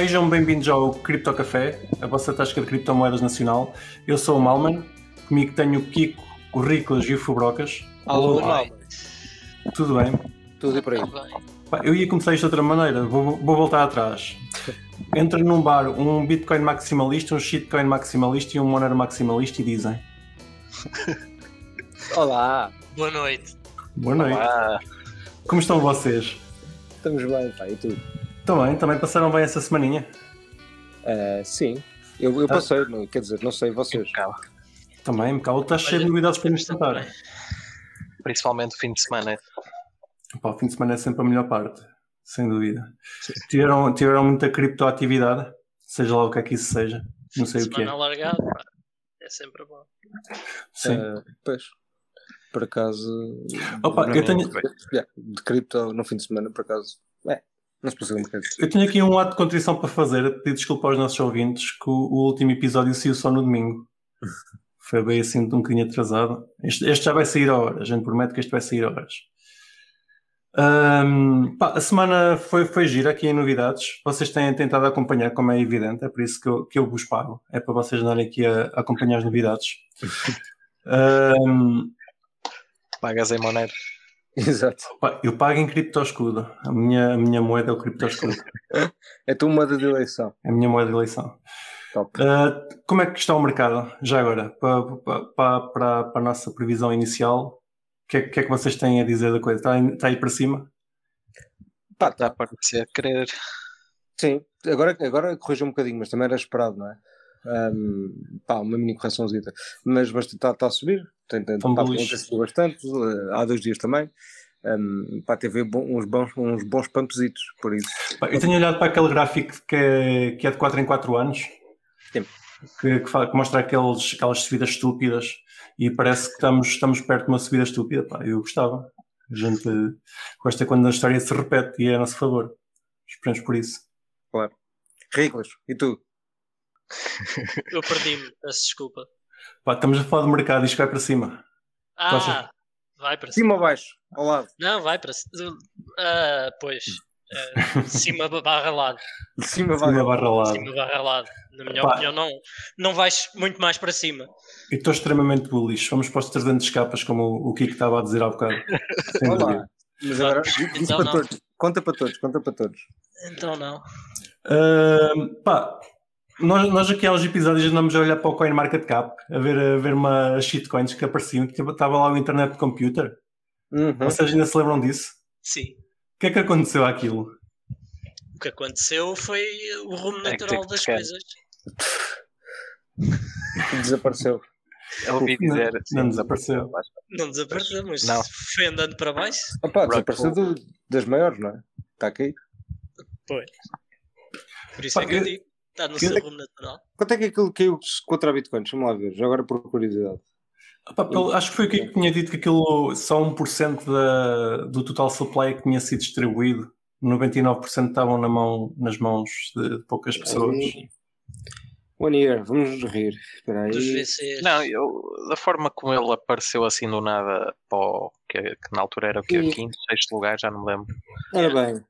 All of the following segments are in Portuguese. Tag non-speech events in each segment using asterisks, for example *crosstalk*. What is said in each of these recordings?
Sejam bem-vindos ao Cripto Café, a vossa tasca de criptomoedas nacional. Eu sou o Malman, comigo tenho o Kiko, o Riclas e o Fubrocas. Alô, Malman. Tudo bem? Tudo e por aí. Eu ia começar isto de outra maneira, vou, vou voltar atrás. Entra num bar um Bitcoin maximalista, um shitcoin maximalista e um Monero maximalista e dizem *laughs* Olá, Boa noite. Boa noite. Olá. Como estão vocês? estamos bem, pá, e tu? Estão bem? Também passaram bem essa semaninha? Eh, sim, eu, eu passei, não- quer dizer, não sei vocês. Também, Macau, estás cheio de novidades para nos também. principalmente o fim de semana. Pá, o fim de semana é sempre a melhor parte, sem dúvida. Tiveram, tiveram muita criptoatividade, seja lá o que é que isso seja, não sei o que é. Semana alargada, pá. É sempre bom. Sim. Eh, pois, por acaso. Opa, eu tenho, de cripto no fim de semana, por acaso. Não se passou um eu tenho aqui um ato de contrição para fazer, a pedir desculpa aos nossos ouvintes, que o, o último episódio saiu só no domingo. *laughs* Foi bem assim, um bocadinho atrasado. Este, este já vai sair a horas, a gente promete que este vai sair a horas. Ahm, pá, a semana foi, foi gira aqui em novidades. Vocês têm tentado acompanhar, como é evidente, é por isso que eu, que eu vos pago. É para vocês andarem aqui a, a acompanhar as novidades. *laughs* Ahm, Pagas em Monero. *laughs* Exato. eu pago em criptoscudo. A minha, a minha moeda é o criptoscudo. *laughs* É a tua moeda de eleição. É a minha moeda de eleição. Top. Ah, como é que está o mercado, já agora, para, para, para, para a nossa previsão inicial? O que, é, que é que vocês têm a dizer da coisa? Está, aí- está aí para cima? Pá, Dá tá. para ser querer. Sim, agora, agora corrigiu um bocadinho, mas também era esperado, não é? Ahm, pá, uma mini correçãozita. Mas está tá a subir. Tem, tem, pá, bullish. tem bastante. eh, há dois dias também. Um, pá, teve bom- uns bons, uns bons pumpzitos, por isso. Eu tenho olhado para aquele gráfico que é, que é de 4 em 4 anos, Sim. que, que que mostra aqueles, aquelas subidas estúpidas e parece que estamos, estamos perto de uma subida estúpida. Pá, eu gostava. A gente gosta quando a história se repete e é a nosso favor. Esperemos por isso. Ridículos. E tu? *laughs* Eu perdi-me, peço desculpa. Pá, estamos a falar do mercado e isto vai para cima. Ah, Posso- vai para cima. Cima ou baixo? Ao lado. Não, vai para cima. Ah, pois. Ah, cima barra lado. De cima Cima barra lado. Cima barra lado. Na minha Pá. opinião, não, não vais muito mais para cima. Eu estou extremamente bullish. Vamos para os 300 capas, como o, o Kiko estava a dizer há bocado. *laughs* Olá. Mas agora, *laughs* Então para todos. Conta para todos, conta para todos. Então não. Ahm, pá, nós, nós aqui há uns episódios andamos a olhar para o CoinMarketCap, a ver, a ver uma shitcoins que apareciam, que estava lá o Internet Computer. Uhum. Vocês ainda se lembram disso? Sim. O que é que aconteceu àquilo? O que aconteceu foi o rumo É que natural que das coisas. *laughs* Desapareceu. Eu ouvi Não- dizer. não desapareceu. Não desapareceu, mas Não. foi andando para baixo. Opa, desapareceu do- das maiores, não é? Está aqui. Pois. Por isso Pá, é que eu- digo. Está no eu- seu rumo natural. Quanto é que aquilo caiu contra a Bitcoin? Deixa-me lá ver. Já agora por curiosidade. Ah, acho que foi o que tinha dito que aquilo só 1% da, do total supply que tinha sido distribuído. 99% estavam na mão, nas mãos de poucas pessoas. One year, vamos rir. Espera aí. VCs. Não, eu, da forma como ele apareceu assim do nada, o, que, que na altura era o quê? E- Quinto, sexto lugar, já não me lembro. Ora bem.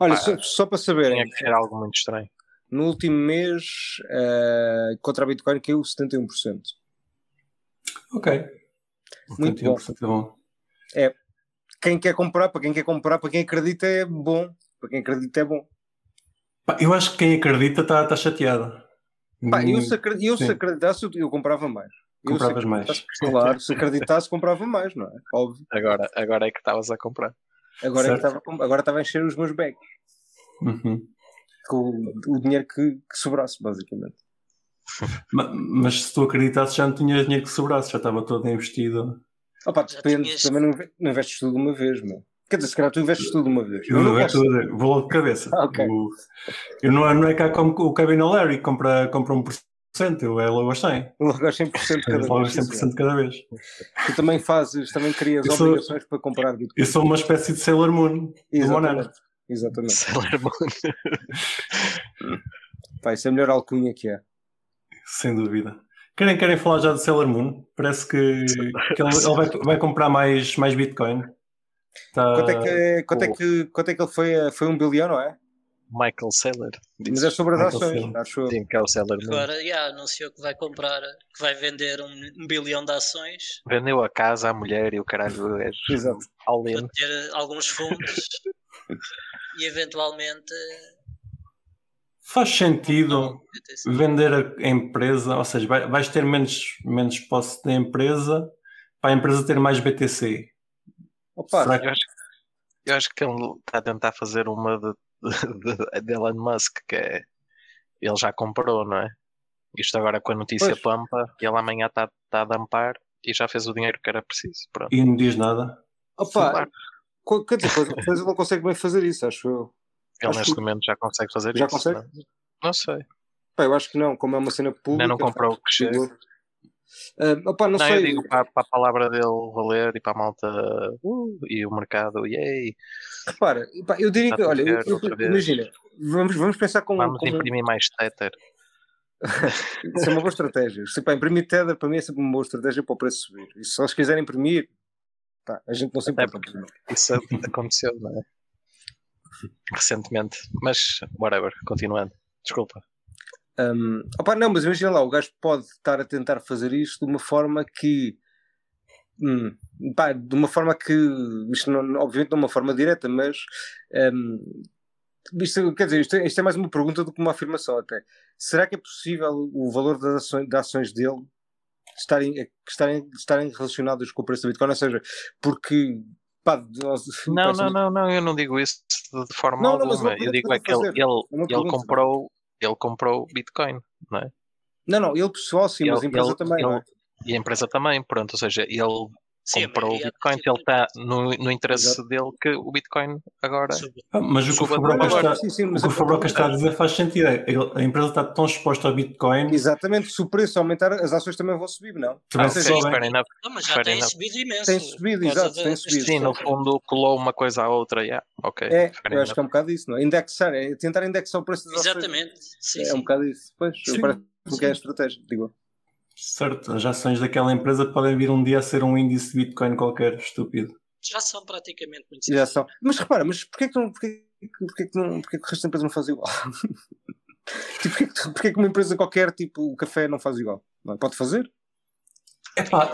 Olha, Pá, só, só para saberem, Tinha que ser algo muito estranho. No último mês eh, contra a Bitcoin caiu 71%. Ok. Muito 71% é bom. Quem quer comprar, para quem quer comprar, para quem acredita é bom. Para quem acredita é bom. Pá, eu acho que quem acredita está tá chateado. Pá, eu Hum, se, acre- eu se acreditasse, eu- eu comprava mais. Eu se Compravas mais. acreditasse- Claro, se acreditasse, comprava mais, não é? Óbvio. Agora, agora é que estavas a comprar. Agora, é estava, agora estava a encher os meus bags Uhum. Com o, dinheiro que, que sobrasse, basicamente. *laughs* Ma- Mas se tu acreditasses já não tinhas dinheiro que sobrasse, já estava todo investido. Opa, depende, tinhas- também não, não investes tudo de uma vez, meu. Quer dizer, se calhar tu investes tudo de uma vez. Eu, não eu, gosto. eu vou logo de cabeça. Ah, *laughs* ok. O- eu não, é- não é cá como o Kevin O'Leary que compra, compra 1%, eu é logo aos 100. Logo aos 100% cada Logo vez. aos 100% cada vez. Tu também fazes, também crias Eu sou- obrigações para comprar Bitcoin. Eu sou uma espécie de Sailor Moon. Exatamente. Exatamente. Sailor Moon. *laughs* Pá, isso é a melhor alcunha que é. Sem dúvida. Querem, querem falar já do Sailor Moon? Parece que, que ele, ele vai, vai comprar mais, mais Bitcoin. Tá- Quanto é que, quanto é que, quanto é que ele foi? a- Foi um bilhão, não é? Michael Saylor. Mas é sobre as ações, Saylor. acho. Sim, que é o Sailor Moon. Agora, yeah, anunciou que vai comprar, que vai vender um, um bilhão de ações Vendeu a casa à mulher e o caralho é Exato. all para in. ter alguns fundos *laughs* e eventualmente. Faz sentido vender a empresa, ou seja, vai- vais ter menos, menos posse da empresa para a empresa ter mais BTC. Opa, Será que- Eu acho, eu acho que ele está a tentar fazer uma de, de, de Elon Musk, que é ele já comprou, não é? Isto agora com a notícia Pois. pampa, e ele amanhã está tá a dampar e já fez o dinheiro que era preciso. Pronto. E não diz nada. opa, quer dizer, mas ele não consegue bem fazer isso, acho eu. Ele acho neste que- momento já consegue fazer Já isso. consegue? Não, não sei. Pá, eu acho que não, como é uma cena pública. Ainda não comprou o que chega. Ah, opa, não, Não, sei. eu digo para, para a palavra dele valer e para a malta uh, e o mercado, yay, Repara, pá, eu diria que, olha, eu- eu- imagina, vamos, vamos pensar com, vamos com imprimir mais tether. *laughs* isso é uma boa estratégia. Se, pá, imprimir Tether para mim é sempre uma boa estratégia para o preço subir. E se eles quiserem imprimir, pá, a gente não se importa. Isso aconteceu, não é? Recentemente. Mas, whatever, continuando. Desculpa. Um, opa, não, mas imagina lá, o gajo pode estar a tentar fazer isto de uma forma que. hum, pá, de uma forma que. Isto não, obviamente não é uma forma direta, mas. hum, isto, quer dizer, isto é, isto é mais uma pergunta do que uma afirmação até. Será que é possível o valor das ações, das ações dele estarem, estarem, estarem relacionadas com o preço da Bitcoin? Ou seja, porque. Pá, Não, não, não, não, eu não digo isso de forma Não, não, alguma. uma pergunta eu digo é que ele, ele, É ele comprou ele comprou Bitcoin, não é? Não, não, ele pessoal sim, mas a Ele- empresa ele- também. não é? ele- E a empresa também, pronto, ou seja, ele Sim, comprou o Bitcoin, ele está no, no interesse Exato. dele que o Bitcoin agora. Ah, Mas o que o Fabroca está, Sim, sim, o Fabroca está a dizer faz sentido. É, a empresa está tão exposta ao Bitcoin Exatamente, se o preço aumentar, as ações também vão subir, não? também Ah, se ok, sobem. fair enough. Não, mas já tem subido imenso. Tem subido, exato, tem subido. Sim, no fundo colou uma coisa à outra, yeah. ok. É, eu acho que é um bocado isso, não é? Indexar, é tentar indexar o preço das ações. Exatamente. Sim, É sim. um bocado isso. Pois, Sim. parece-me que é a estratégia, digo. Certo, as ações daquela empresa podem vir um dia a ser um índice de Bitcoin qualquer, estúpido. Já são praticamente muito Já são. Mas repara, mas porquê que, não, porquê, porquê que, não, porquê que o resto da empresa não faz igual? *laughs* tipo, porquê, que- porquê que uma empresa qualquer, tipo o café, não faz igual? Não é? Pode fazer? Epá,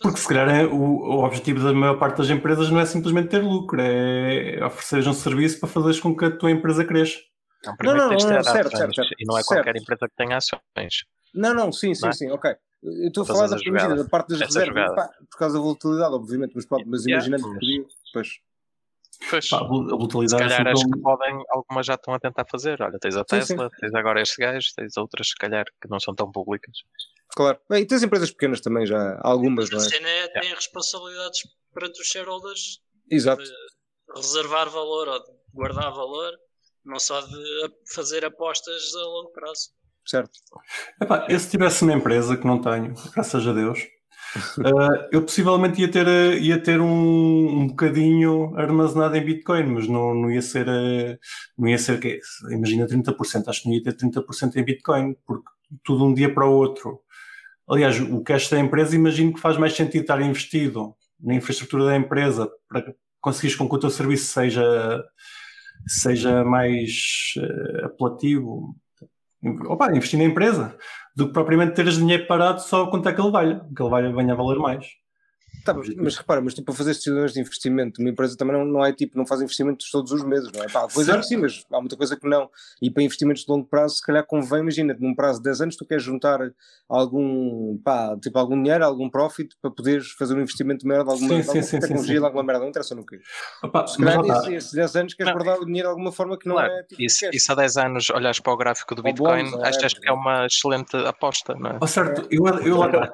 porque se calhar é o, o objetivo da maior parte das empresas não é simplesmente ter lucro, é ofereceres um serviço para fazeres com que a tua empresa cresça. Então, primeiro não, tens de não, ter certo, certo, certo. e não é Certo. qualquer empresa que tenha ações. Não, não, sim, sim, Não é? sim, ok. Eu estou a falar da, jogadas. da parte das Essa reservas, jogada. pá, por causa da volatilidade, obviamente, mas, pode, mas Yeah, imaginando que podia, pois. Pois, Pá, a vol- a se volatilidade é calhar sempre as um- que podem, algumas já estão a tentar fazer. Olha, tens a Sim, sim. Tesla, tens agora estes gajos, tens outras, se calhar, que não são tão públicas. Claro. Bem, e tens empresas pequenas também já, algumas, não A é? cena é, tem responsabilidades perante os shareholders Exato. de reservar valor ou de guardar valor, não só de a- fazer apostas a longo prazo. Certo. Epá, eu se tivesse uma empresa que não tenho, graças a Deus, *laughs* eh, eu possivelmente ia ter, eh, ia ter um, um bocadinho armazenado em Bitcoin, mas não, não ia ser, eh, não ia ser, quê? imagina 30%, acho que não ia ter 30% em Bitcoin, porque tudo um dia para o outro. Aliás, o cash da empresa, imagino que faz mais sentido estar investido na infraestrutura da empresa para conseguires com que o teu serviço seja, seja mais apelativo, opa, investir na empresa, do que propriamente teres dinheiro parado só quanto é que ele vale, que ele vai venha a valer mais. Tá, mas, mas repara, mas tu para fazer decisões de investimento, uma empresa também não, não é tipo, não faz investimentos todos os meses, não é? Pá, coisa Certo. sim, mas há muita coisa que não. E para investimentos de longo prazo, se calhar convém, imagina, num prazo de 10 anos, tu queres juntar algum, pá, tipo algum dinheiro, algum profit para poderes fazer um investimento maior de alguma, Sim, de alguma sim, tecnologia, sim. de alguma merda, não interessa no quê. Opa, Se calhar esses, esses 10 anos queres Não. guardar o dinheiro de alguma forma que não Claro, é tipo. E e se há 10 anos olhares para o gráfico do Ou Bitcoin, bons, achas whatever. que é uma excelente aposta, não é? Ó, certo, eu, eu lá *laughs* está.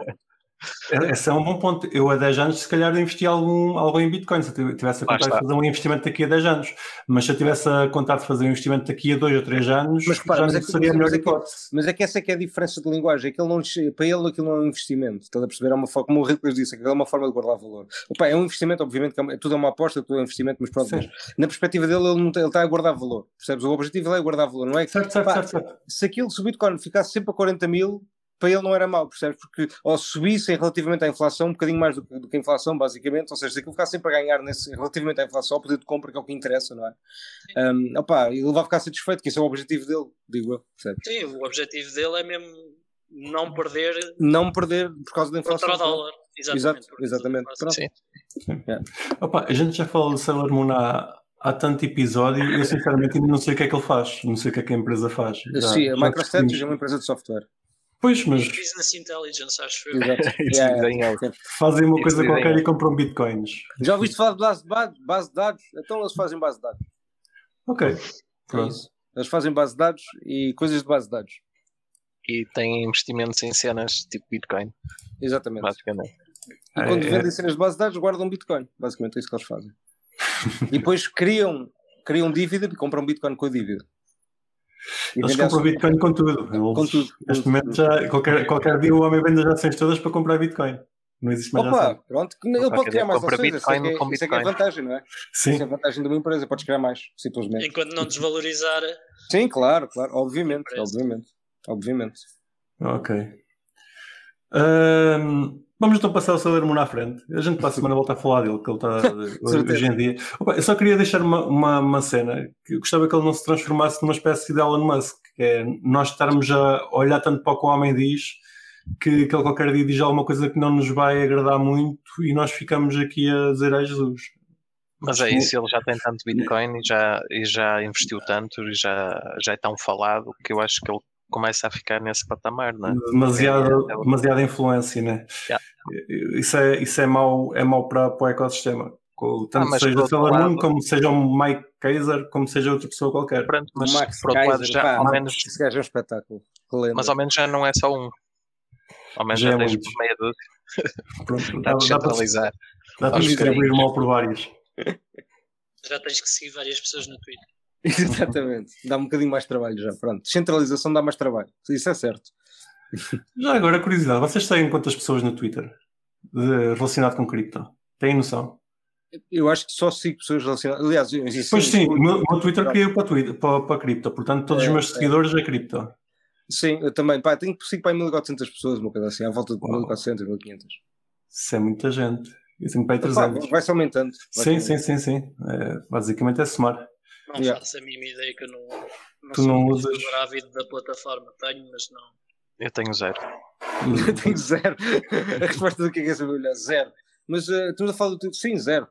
Esse é um bom ponto. Eu há 10 anos, se calhar, investi algum, algo em Bitcoin, se eu tivesse a contar de fazer um investimento daqui a 10 anos. Mas se eu tivesse a contar de fazer um investimento daqui a 2 ou 3 anos, Mas repara, já mas não é que- seria a melhor é hipótese. Mas é que essa é que é a diferença de linguagem, é que ele não, para ele aquilo não é um investimento, estás a perceber? É uma forma, como o Rico disse, aquilo é uma forma de guardar valor. Opa, é um investimento, obviamente, que é tudo é uma aposta, tudo é um investimento, mas pronto, mas na perspectiva dele ele, não tem- ele está a guardar valor, percebes? O objetivo dele é guardar valor, não é Certo, certo, Pá, certo, certo. se aquilo, se o Bitcoin ficasse sempre a 40 mil, para ele não era mau, percebes? Porque ou subissem relativamente à inflação, um bocadinho mais do que, do que a inflação, basicamente, ou seja, se aquilo ficar sempre a ganhar nesse, relativamente à inflação, ao poder de compra, que é o que interessa, não é? Um, opa, ele vai ficar satisfeito, que esse é o objetivo dele, digo eu, percebes? Sim, o objetivo dele é mesmo não perder Não perder por causa da inflação. contra o dólar. Exatamente. Exato, exatamente. Pronto. Sim. Opa, a gente já falou do Sailor Moon há, há tanto episódio e eu sinceramente ainda não sei o que é que ele faz, não sei o que é que a empresa faz. Já- Sim, a MicroStrategy é uma empresa de software. Pois, mas Business Intelligence, acho eu. *laughs* Yeah, fazem uma coisa qualquer e compram bitcoins. Já ouviste falar de base de, ba- base de dados? Então eles fazem base de dados. Ok, É pronto. Eles fazem base de dados e coisas de base de dados. E têm investimentos em cenas tipo Bitcoin, Exatamente. basicamente. E quando É, vendem cenas de base de dados, guardam Bitcoin. Basicamente é isso que eles fazem. *laughs* e depois criam, criam dívida e compram Bitcoin com a dívida. E Eles compram. Bitcoin com tudo. Eles, Com tudo. Neste momento, já, qualquer, qualquer dia o homem vende as ações todas para comprar Bitcoin. Não existe mais Opa, ações. pronto. Ele Opa, pode criar mais ações. Isso é, que Bitcoin é, com isso é que é a vantagem, não é? Isso é Sim, a vantagem de uma empresa. Podes criar mais, simplesmente. Enquanto não desvalorizar. Sim, claro, claro. Obviamente, obviamente. Obviamente. ok. Ahm, vamos então passar o Sailor Moon à frente. A gente para a semana volta a falar dele, que ele *laughs* está Certeza. hoje em dia. Opa, eu só queria deixar uma, uma, uma cena que eu gostava que ele não se transformasse numa espécie de Elon Musk, que é nós estarmos a olhar tanto para o que o homem diz que, que ele qualquer dia diz alguma coisa que não nos vai agradar muito e nós ficamos aqui a dizer a Jesus. Mas é isso, ele já tem tanto Bitcoin e já, e já investiu tanto e já, já é tão falado que eu acho que ele começa a ficar nesse patamar, não é? demasiada, É, é o- demasiada influência, né? Yeah. Isso é, isso é mau, é mau para, para o ecossistema. Co- Tanto Ah, seja o Sailor Moon, lado- como seja um Mike Kaiser, como seja outra pessoa qualquer. Pronto, mas o Max por outro lado já, pá, ao menos, esse gajo é um espetáculo. Mas ao menos já não é só um. Ao menos Já já, é tens muitos. meia dúzia, Pronto, *laughs* dá dá, de dá para, centralizar. dá para distribuir mal por vários. *laughs* Já tens que seguir várias pessoas no Twitter. *laughs* Exatamente. Dá um bocadinho mais trabalho já. Pronto. Descentralização dá mais trabalho. Isso é certo. Já agora, curiosidade, vocês têm quantas pessoas no Twitter de- relacionado com cripto? Têm noção? Eu acho que só sigo pessoas relacionadas. Aliás, eu. Pois sim, o meu, meu Twitter caiu para, Twitter, para, para cripto, portanto todos os É, meus é. seguidores é cripto. Sim, eu também. Pá, tenho sigo para 1400 pessoas, uma coisa assim, à volta de Uau. 1400, 1500. Isso é muita gente. Aí Pá, 300. Vai-se aumentando. Vai Sim, aumentando. sim, sim, sim. É, basicamente é somar. Não Yeah. faço a mínima ideia que eu não, não Tu sou não um usas- ávido da plataforma. Tenho, mas não. Eu tenho zero. Eu tenho zero. A resposta do que é que é saber olhar? Zero. Mas uh, estamos a falar do Twitter? Sim, zero.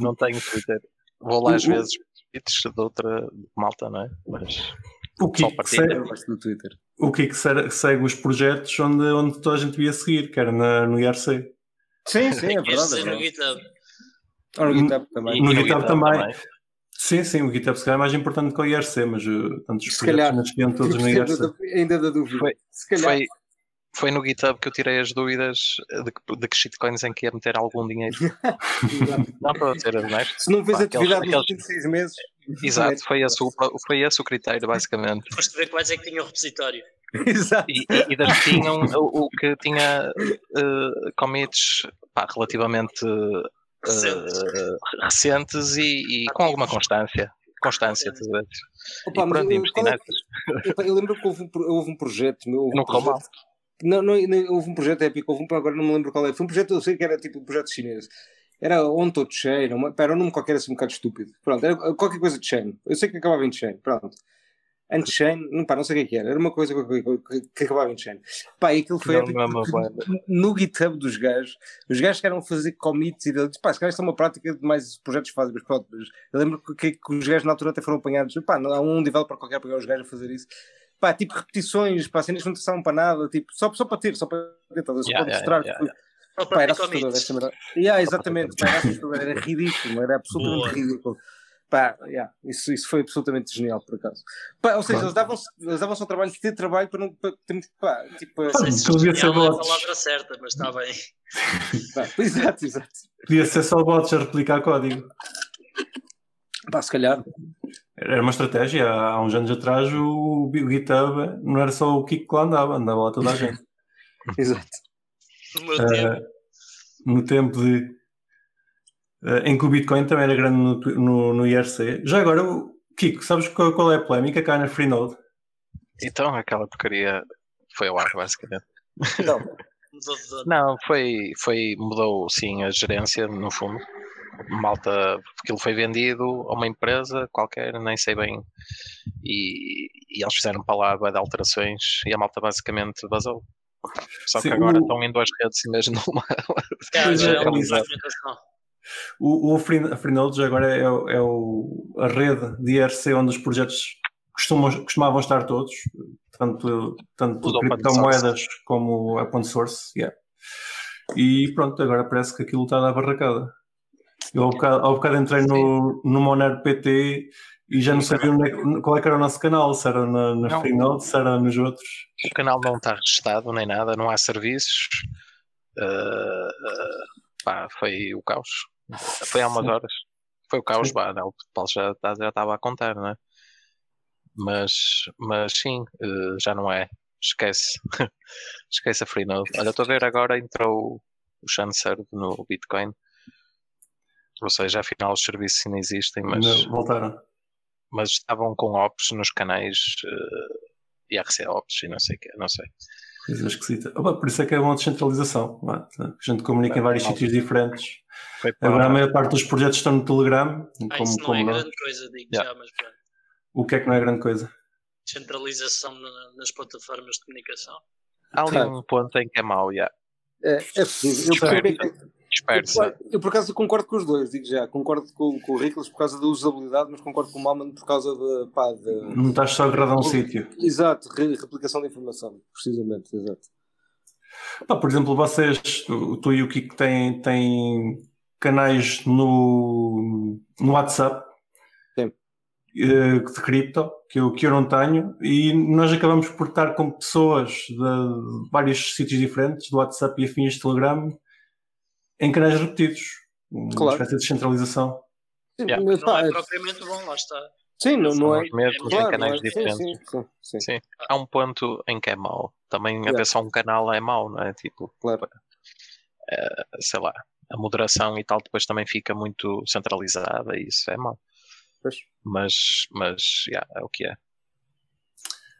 Não tenho Twitter. Vou lá às O- vezes, tweets de outra malta, não é? Mas O que, que segue, Twitter. o que, que segue, os projetos onde, onde toda a gente devia seguir, que era na, no IRC. Sim, sim, é verdade. É no verdade. GitHub. No GitHub também. No e GitHub também. Sim, sim, o GitHub se calhar é mais importante que o IRC, mas uh, tantos Se projetos calhar. nasciam todos no Ainda IRC. da- Ainda da dúvida. Foi- Se calhar. Foi, foi no GitHub que eu tirei as dúvidas de que, de que shitcoins em que ia meter algum dinheiro. *laughs* Não para ser honesto. Se não Pá, atividade aqueles- nos últimos seis meses. Exato, foi esse, o, foi esse o critério, basicamente. Foste ver quais é que tinham o repositório. *laughs* Exato. E, e, e das que tinham o, o que tinha eh, commits pá, relativamente Recentes. recentes e, e com alguma constância. Constância, tu vês. Opa, e pronto, eu- é Epá, Eu lembro que houve um, houve um projeto. meu, houve um Não projeto- Não, não, não, houve um projeto épico, houve um, agora não me lembro qual é. Foi um projeto, eu sei que era tipo um projeto chinês. Era on to chain, uma, era um nome qualquer assim um bocado estúpido. Pronto, era qualquer coisa de chain. Eu sei que acabava em chain, pronto. Unchain, não, pá, não sei o que é que era. Era uma coisa que, que, que acabava em chain. Pá, e aquilo foi Não, épico não porque no GitHub dos gajos, os gajos queriam fazer commits e eles, pá, se calhar isto é uma prática de mais projetos fazem, mas pronto, mas eu lembro que, que, que os gajos na altura até foram apanhados, pá, não há um developer qualquer para pegar os gajos a fazer isso. Pá, tipo repetições, pá, cenas que não interessavam para nada, tipo, só, só para ter, só para ter, só Yeah, para yeah, mostrar. yeah, Só Pá, para era assustador commits. esta merda. Yeah, exatamente, pá, era assustador, era ridículo, era absolutamente Boa. ridículo. Pá, yeah, isso, isso foi absolutamente genial, por acaso. Pá, ou seja, eles davam-se eles davam ao trabalho de ter trabalho para não para termos, pá, tipo, Não sei se devia ser é a bots. palavra certa, mas está bem. pá, *laughs* exato, exato. Podia ser só bots a replicar código. Pá, se calhar, Era uma estratégia. Há uns anos atrás o, o GitHub não era só o Kiko que lá andava, andava lá toda a gente. *laughs* exato. No meu tempo, Eh, no tempo de. Eh, em que o Bitcoin também era grande no, no, no IRC. Já agora, o- Kiko, sabes qual, qual é a polémica cá na Freenode? Então aquela porcaria foi ao ar, basicamente. Não. *laughs* Não, foi, foi, mudou sim a gerência, no fundo. Malta, aquilo foi vendido a uma empresa qualquer, nem sei bem. E, e eles fizeram bué de alterações e a malta basicamente vazou. Só que Sim, agora o- estão em duas redes e mesmo numa. É, é uma exato. fragmentação. O, o Free- a Freenodes agora é, é o- a rede de IRC onde os projetos costumam, costumavam estar todos, tanto, tanto criptomoedas como open source. yeah. E pronto, agora parece que aquilo está na barracada. Eu ao bocado, ao bocado entrei no, no Monero PT e já não sabia onde é qual é que era o nosso canal, se era na, na Não. Freenode, se era nos outros. O canal não está registado nem nada, não há serviços. Ah, ah, pá, foi o caos. *laughs* Foi há umas horas. Foi o caos, pá, não, o Paulo já tá- já estava a contar, não é? Mas, mas sim, eh, já não é. Esquece. *laughs* Esquece a Freenode. Olha, estou a ver agora entrou o Chancer no Bitcoin. Ou seja, afinal os serviços ainda existem, mas, Ainda voltaram. mas estavam com ops nos canais eh, IRC ops e não sei o que, não sei. Coisa esquisita. Opa, por isso é que é uma descentralização. não é? A gente comunica em vários sítios diferentes. Agora a maior parte dos projetos estão no Telegram. Ah, Como, isso não como é nós. grande coisa, digo Yeah. já, mas pronto. O que é que não é grande coisa? Descentralização na- nas plataformas de comunicação. Há ali um ponto em que é mau, já. é, é possível. Eu. Dispersa. eu, eu, por acaso concordo com os dois, digo já. Concordo com, com o Riclas por causa da usabilidade, mas concordo com o Malman por causa da. Pá, da Não estás só a um sítio. exato, re- replicação da informação. Precisamente, exato. Pá, por exemplo, vocês, tu, tu e o Kiko, têm, têm canais no, no WhatsApp Sim. eh, de cripto, que eu, que eu não tenho, e nós acabamos por estar com pessoas de vários sítios diferentes, do WhatsApp e afins de Telegram, em canais repetidos. Uma Claro. espécie de descentralização. Sim, Yeah. mas, Não pá, é é- propriamente bom, lá está. sim, não, não São é. os mesmos em Claro, canais é- sim, diferentes. sim, sim, sim, Sim. Há um ponto em que é mau. Também Yeah. haver só um canal é mau, não é? Tipo, claro. sei lá, a moderação e tal depois também fica muito centralizada e isso é mau. Pois. Mas, mas, yeah, é o que é.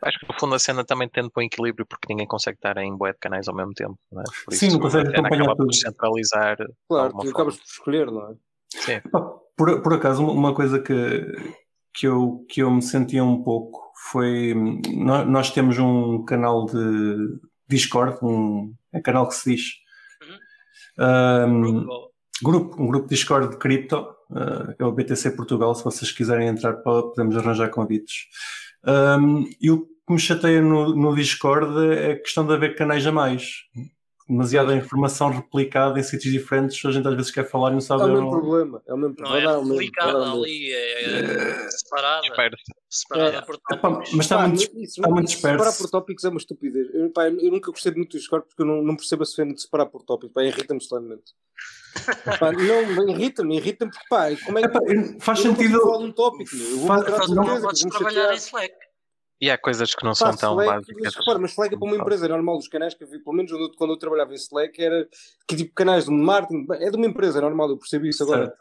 Acho que no fundo a cena também tende para um equilíbrio porque ninguém consegue estar em bué de canais ao mesmo tempo, não é? Por Sim, isso não consegue acompanhar acaba por tudo. centralizar. Claro, tu acabas por escolher, não é? Sim. Por, por acaso, uma coisa que, que, eu, que eu me sentia um pouco foi. Nós, nós temos um canal de Discord, um é canal que se diz. Um, Grupo, um grupo Discord de cripto, uh, é o BTC Portugal. Se vocês quiserem entrar, podemos arranjar convites. Um, e o que me chateia no, no Discord é a questão de haver canais a mais. Demasiada informação replicada em sítios diferentes. A gente às vezes quer falar e não É sabe. o mesmo não- problema. É o mesmo não vai é dar o mesmo, vai replicada mesmo. ali, é, é separada. Espero. Separada É. por Epá, tópicos. mas está Pá, muito, isso- está muito isso Separar disperso. por tópicos é uma estupidez. Eu, pá, eu nunca gostei muito do Discord porque eu não, não percebo a cena de separar por tópicos. Irrita-me solenemente. Pá, não, irrita-me, irrita-me porque pá, como é que Epá, faz eu sentido. falar de um tópico? Eu vou Faz- outra não coisa, podes trabalhar chatear. em Slack. E há coisas que não Pá, são tão Slack, básicas. mas repara, mas Slack é para uma empresa, é normal. Os canais que eu vi, pelo menos quando eu, quando eu trabalhava em Slack, era que tipo canais de marketing, é de uma empresa, é normal, eu percebi isso agora. Certo.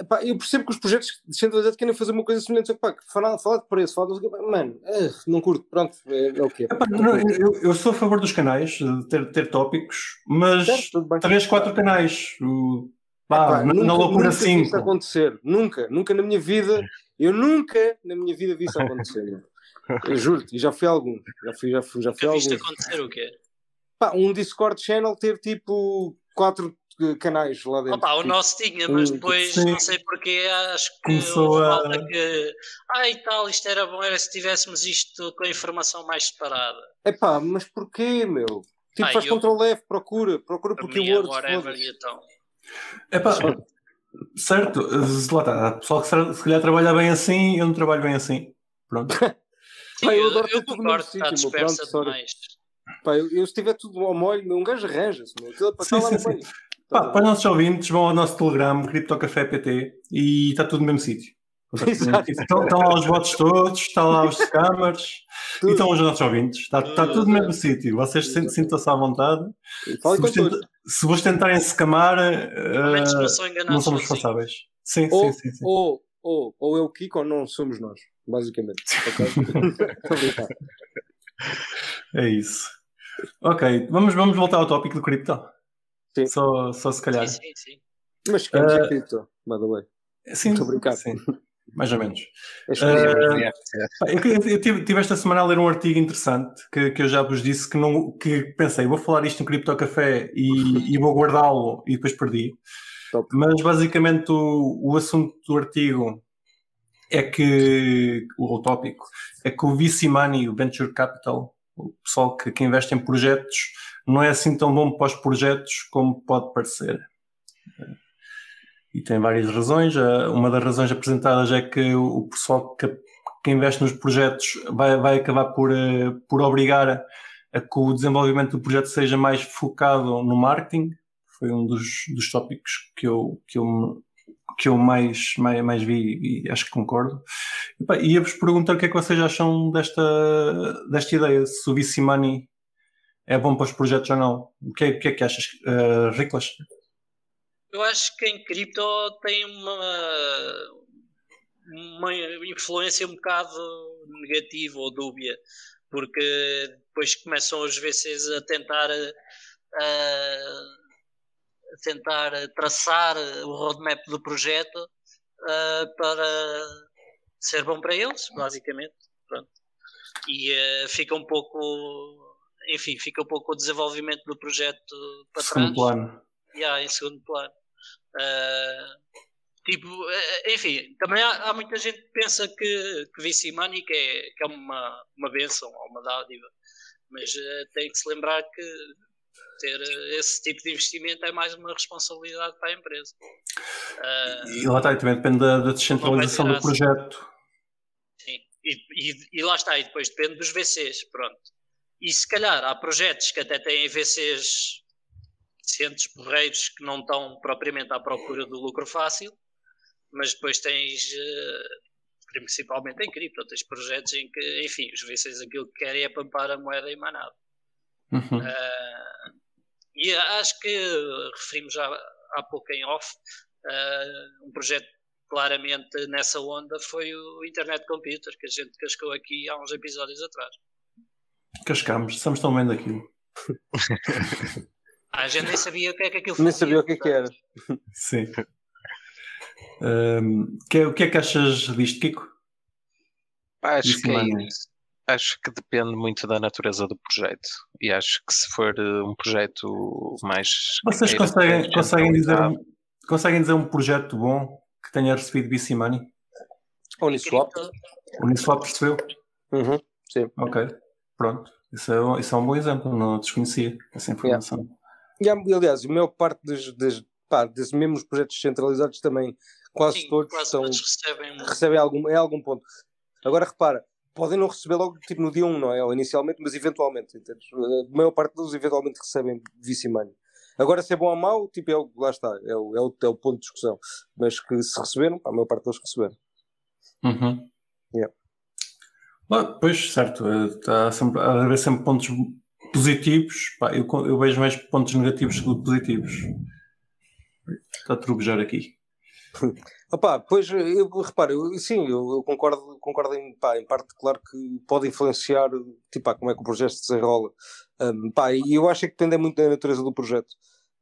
Epá, eu percebo que os projetos descentralizados querem fazer uma coisa semelhante, só que pá, falar, falar de preço, falar de... Mano, eh, não curto, pronto, é, é o que é. Epá, não, eu, eu sou a favor dos canais, de ter, ter tópicos, mas Certo. 3, 4 canais. O, pá, Epá, na, nunca- na loucura nunca vi isso 5. acontecer, nunca, nunca na minha vida, eu nunca na minha vida vi isso acontecer. Eu juro-te, e já fui algum, já fui, já fui, já fui algum. acontecer o quê? Pá, um Discord channel ter tipo quatro canais lá dentro. Opa, o Tipo, nosso tinha, mas Hum, depois sim. não sei porquê, acho que Começou a- que ah e tal, isto era bom, era se tivéssemos isto com a informação mais separada. Epá, mas porquê, meu? Tipo, Ah, faz eu- Ctrl F, procura, procura por é keywords. whatever então. Epá, certo, lá está. Há pessoal que se calhar trabalha bem assim, eu não trabalho bem assim. Pronto. *laughs* Sim, Pá, eu eu, adoro eu tudo concordo está sítio, dispersa pronto, demais. Pá, eu, eu se tiver tudo ao molho, meu, um gajo arranja-se, meu. Aquilo é para Sim, estar lá sim, no meio. Pá, para os nossos ouvintes, vão ao nosso Telegram, Criptocafé PT, e está tudo no mesmo sítio. Exato. Estão, estão lá os bots todos, estão lá os scammers, e estão os nossos ouvintes. Está, está tudo no mesmo sítio. Vocês sin- sintam-se à vontade. Se vos, tenta- se vos tentarem scamar, eh, não somos responsáveis. Sim, Ou, sim, sim. sim. ou, ou, ou é o Kiko ou não somos nós, basicamente. *laughs* É isso. Ok, vamos, vamos voltar ao tópico do cripto. Sim. Só, só se calhar. Sim, sim, sim. Mas ficamos Ah, uh, cripto, by the way. Sim, Estou a brincar. sim, mais ou menos. Pá, Eu, eu- eu tive, tive esta semana a ler um artigo interessante que, que eu já vos disse que, não, que pensei, vou falar isto no Cripto Café e, e vou guardá-lo e depois perdi. Top. Mas basicamente o, o assunto do artigo é que, o tópico, é que o VC Money, o Venture Capital, o pessoal que, que investe em projetos, não é assim tão bom para os projetos como pode parecer. E tem várias razões. Uma das razões apresentadas é que o pessoal que, que investe nos projetos vai, vai acabar por, eh, por obrigar a, que o desenvolvimento do projeto seja mais focado no marketing. Foi um dos, dos tópicos que eu, que eu, que eu mais, mais, mais vi e acho que concordo. E ia-vos perguntar o que é que vocês acham desta, desta ideia, se o Money é bom para os projetos ou não. O que é, o que, é que achas, uh, Riclas? Eu acho que em cripto tem uma, uma influência um bocado negativa ou dúbia, porque depois começam os VCs a tentar a tentar traçar o roadmap do projeto uh, para ser bom para eles, basicamente. Pronto. E fica um pouco, enfim, fica um pouco o desenvolvimento do projeto para Segundo trás. plano. Yeah, em segundo plano. Uh, tipo, uh, enfim, também há, há, muita gente que pensa que, que VC Money que é, que é uma, uma benção ou uma dádiva, mas uh, tem que se lembrar que ter esse tipo de investimento é mais uma responsabilidade para a empresa. e lá está, e também depende da, da descentralização do projeto. Sim, e, e, e, lá está, e depois depende dos VCs, pronto. E se calhar há projetos que até têm VCs decentes, porreiros, que não estão propriamente à procura do lucro fácil, mas depois tens, principalmente em cripto, tens projetos em que, enfim, os VCs aquilo que querem é pampar a moeda e nada. Uhum. Uh, e acho que referimos já há pouco em off, uh, um projeto claramente nessa onda foi o Internet Computer, que a gente cascou aqui há uns episódios atrás. Cascamos, estamos tão bem daquilo. *laughs* Ah, a gente nem sabia o que é que aquilo Nem sabia o que, é que era. Sim. Um, que, o que é que achas disto, Kiko? Acho que, é acho que depende muito da natureza do projeto. E acho que se for um projeto mais. Vocês conseguem, conseguem, dizer, conseguem dizer um projeto bom que tenha recebido BC Money? Uniswap. Uniswap percebeu? Uhum, sim. Ok, pronto. Isso é, isso é um bom exemplo, não desconhecia essa informação. Yeah. E, aliás, a maior parte dos, dos, pá, desses mesmos projetos centralizados também, quase Sim, todos, quase são, todos recebem, recebem algum, é algum ponto. Agora repara, podem não receber logo tipo no dia 1, não é? Ou inicialmente, mas eventualmente. Entendes? A maior parte deles eventualmente recebem Money. Agora, se é bom ou mau, tipo, é o, lá está, é o, é, o, é o ponto de discussão. Mas que se receberam, a maior parte deles receberam. Uhum. Yeah. Ah, pois, certo. Está sempre, a haver sempre pontos positivos. Pá, eu, eu, vejo mais pontos negativos que positivos. Está a trubejar aqui. *laughs* Opa, pois, eu reparo, sim, eu, eu, concordo, concordo em, pá, em parte, claro que pode influenciar tipo, pá, como é que o projeto se desenrola. Um, pá, e eu acho que depende muito da natureza do projeto.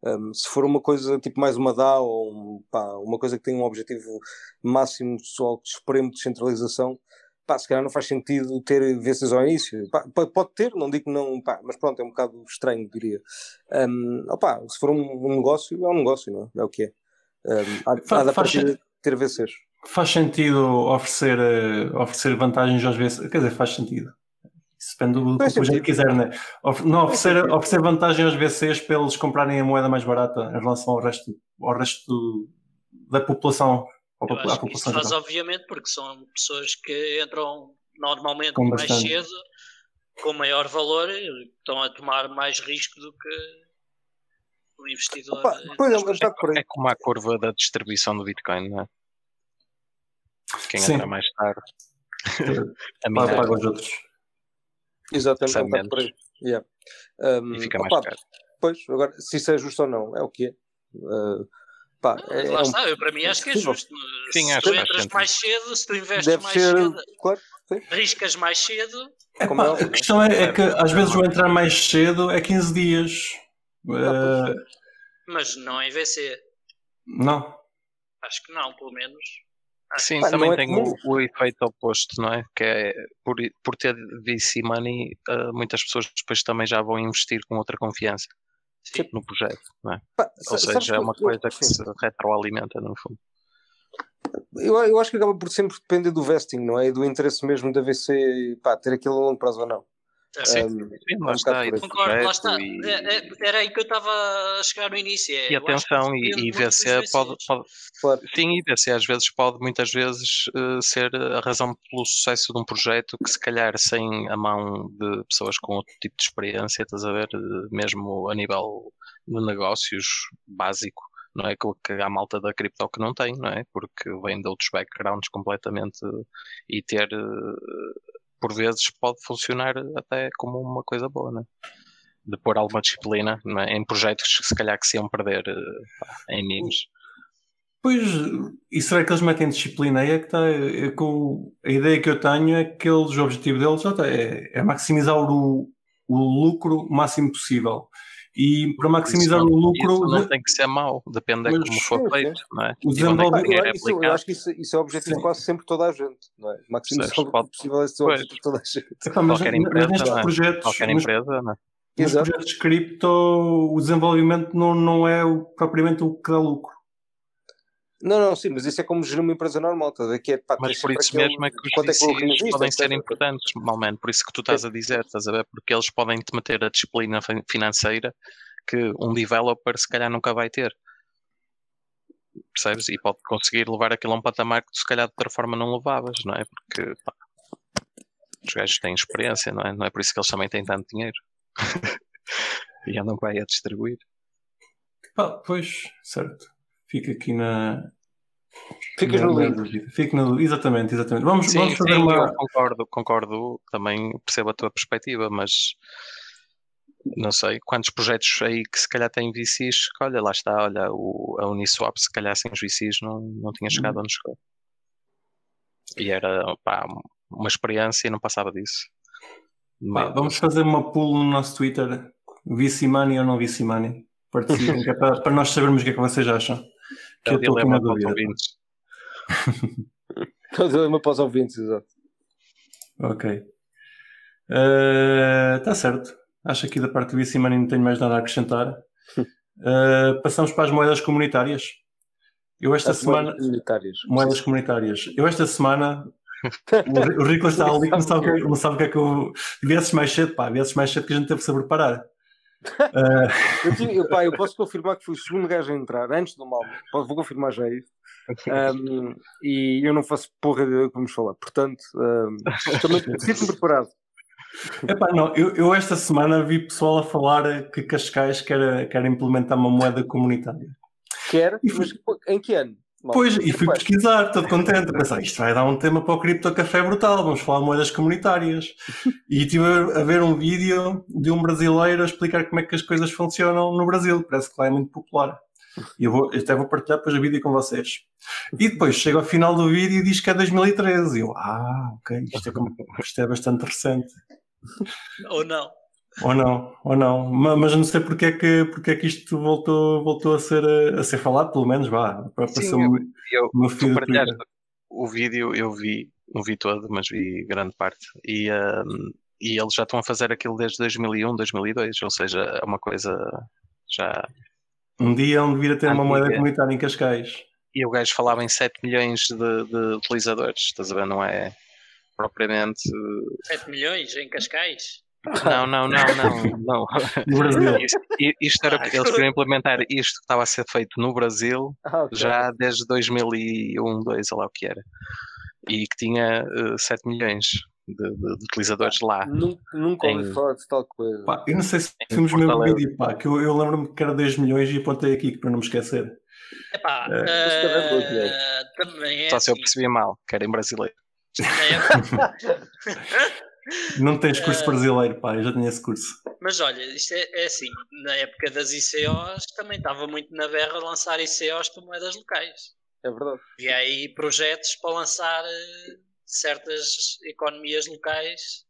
Um, se for uma coisa tipo mais uma DAO ou um, pá, uma coisa que tem um objetivo máximo só supremo de descentralização, pá, se calhar não faz sentido ter VCs ao início. Pá, pode ter, não digo que não, pá, mas pronto, é um bocado estranho, diria. Um, opa, se for um, um, negócio, é um negócio, não é? É o que é. Um, há, há da faz, partida ter VCs. Faz sentido oferecer, uh, oferecer vantagens às VCs? Quer dizer, faz sentido. Isso depende do, do que gente quiser, né? Não, oferecer, oferecer vantagem aos VCs para eles comprarem a moeda mais barata em relação ao resto, ao resto da população. Eu acho que isso faz obviamente porque são pessoas que entram normalmente com mais bastante. cedo, com maior valor e estão a tomar mais risco do que o investidor. Opa, pois é, é, como a curva da distribuição do Bitcoin, não é? Quem Sim. entra mais tarde. *laughs* a minha paga os outros. Exatamente, é um bocado por aí. Yeah. Um, e fica mais opa, caro. Pois, agora, se isso é justo ou não, é o que é. Uh, pá, é, lá é está, eu, para mim acho que é justo. Sim, se acho tu entras mais cedo, se tu investes Deve mais ser, cedo, claro, riscas mais cedo, é Epá, óbvio, a questão é, é que às vezes o entrar mais cedo é 15 dias. Ah, Eh, Mas não em VC. não. Acho que não, pelo menos. Sim, Pá, também é tem o, o efeito oposto, não é? Que é por, por ter VC money, eh, muitas pessoas depois também já vão investir com outra confiança Sim. no projeto, não é? Pá, Ou seja, é uma eu- coisa que se retroalimenta, no fundo. Eu, eu acho que acaba por sempre depender do vesting, não é? E do interesse mesmo da VC, pá, ter aquilo a longo prazo ou não. Sim. Um, Sim, lá está. E. Concordo, lá está. e- É- é- Era aí que eu estava a chegar no início. é, E atenção, e, e pode, pode, Claro. sim, e VC às vezes pode muitas vezes eh, ser a razão pelo sucesso de um projeto que se calhar sem a mão de pessoas com outro tipo de experiência, estás a ver, eh, mesmo a nível de negócios básico, não é aquilo que a malta da cripto que não tem, não é? Porque vem de outros backgrounds completamente e ter eh, por vezes pode funcionar até como uma coisa boa, não é? de pôr alguma disciplina é? em projetos que se calhar que se iam perder eh, pá, em memes. Pois, e será que eles metem disciplina? Aí é que. É o- a ideia que eu tenho é que eles, o objetivo deles está, é, é maximizar o, o lucro máximo possível. E para maximizar Isso o lucro, Isso não tem que ser mau, depende de Mas- como for feito, não é? O onde é é Eu, isso, eu acho que isso, isso é o objetivo Sim. de quase sempre toda a gente, não é? Maximizar o Pode- possível esse é objetivo de toda a gente. epá, mas, qualquer mas empresa, nestes não é? projetos, Qualquer empresa, não é? nos Exato. projetos de cripto, o desenvolvimento não, não é o- propriamente o que dá lucro. Não, não, sim, mas isso é como gerir uma empresa normal, tá? a é, pá, Mas por isso mesmo é que os quanto é podem etc. ser importantes, malmente, por isso que tu estás a dizer, estás a ver? Porque eles podem te meter a disciplina fin- financeira que um developer se calhar nunca vai ter. Percebes? E pode conseguir levar aquilo a um patamar que tu se calhar de outra forma não levavas, não é? Porque pá, os gajos têm experiência, não é? Não é por isso que eles também têm tanto dinheiro. *laughs* e andam para aí a distribuir. Pá, pois, certo. Fica aqui na. Ficas na- no dúvida. Fico dúvida. Exatamente, exatamente. Vamos, Sim, vamos fazer sim, uma. concordo, concordo, também percebo a tua perspectiva, mas não sei, quantos projetos aí que se calhar têm VCs, que olha, lá está, olha, o, a Uniswap se calhar sem os VCs não, não tinha chegado onde chegou. E era, pá, uma experiência e não passava disso. Pá, vamos fazer uma pool no nosso Twitter. VC Money ou não VC Money? Participem, é para, para nós sabermos o que é que vocês acham. Que É eu estou para os dúvida. ouvintes. *laughs* O dilema para os ouvintes, exato. Ok. Está certo. Acho que aqui da parte do Money não tenho mais nada a acrescentar. *laughs* Eh, passamos para as moedas comunitárias. Eu esta As semana. moedas comunitárias. Moedas comunitárias. Eu esta semana. O, Rico está ali não sabe, o que- não sabe o que é que eu. Viesses mais cedo, pá, viesses mais cedo que a gente teve que se preparar. Eh, Eu, tive- eu, pá, eu posso confirmar que fui o segundo gajo a entrar, antes do mal. Vou confirmar já isso. Um, e eu não faço porra de que vamos falar. Portanto, um, também *laughs* sinto-me preparado. Epá, não, eu, eu esta semana vi pessoal a falar que Cascais quer, quer implementar uma moeda comunitária. Quer, mas em que ano? Mal? Pois, e fui pesquisar, todo contente. Pensei, isto vai dar um tema para o Cripto Café brutal, vamos falar de moedas comunitárias. *laughs* E estive a a ver um vídeo de um brasileiro a explicar como é que as coisas funcionam no Brasil. Parece que lá é muito popular. E eu, vou, eu até vou partilhar depois o vídeo com vocês. E depois chega ao final do vídeo e diz que é 2013. E eu, ah, ok, isto é, como- isto é bastante recente. Ou não. Ou não, ou não. Ma- Mas não sei porque é que, porque é que isto voltou, voltou a, ser, a ser falado, pelo menos, vá. Para aparecer Sim, o eu, o tu partilhaste vídeo, eu vi, não vi todo, mas vi grande parte. E, um, e eles já estão a fazer aquilo desde 2001, 2002, ou seja, é uma coisa já. Um dia onde vir a ter uma Antiga. moeda comunitária em Cascais. E o gajo falava em 7 milhões de, de utilizadores, estás a ver? Não é propriamente. 7 milhões em Cascais? Não, não, não, *laughs* não, não. No Brasil. Isto, isto era porque eles queriam implementar isto que estava a ser feito no Brasil ah, ok. já desde 2001, 2, ou lá o que era. E que tinha uh, 7 milhões de, de- de utilizadores lá. Nunca, nunca ouvi Em- falar de tal coisa. Pá, eu não sei se o mesmo vídeo, pá, que eu, eu lembro-me que era 10 milhões e apontei aqui para não me esquecer. Epá, É, eh, também é Só se eu assim, percebi mal, que era em brasileiro. *laughs* *laughs* Não tens curso brasileiro, pá, eu já tinha esse curso. Mas olha, isto é, é assim, na época das ICOs também estava muito na berra lançar ICOs para moedas locais. É verdade. E há aí projetos para lançar eh, certas economias locais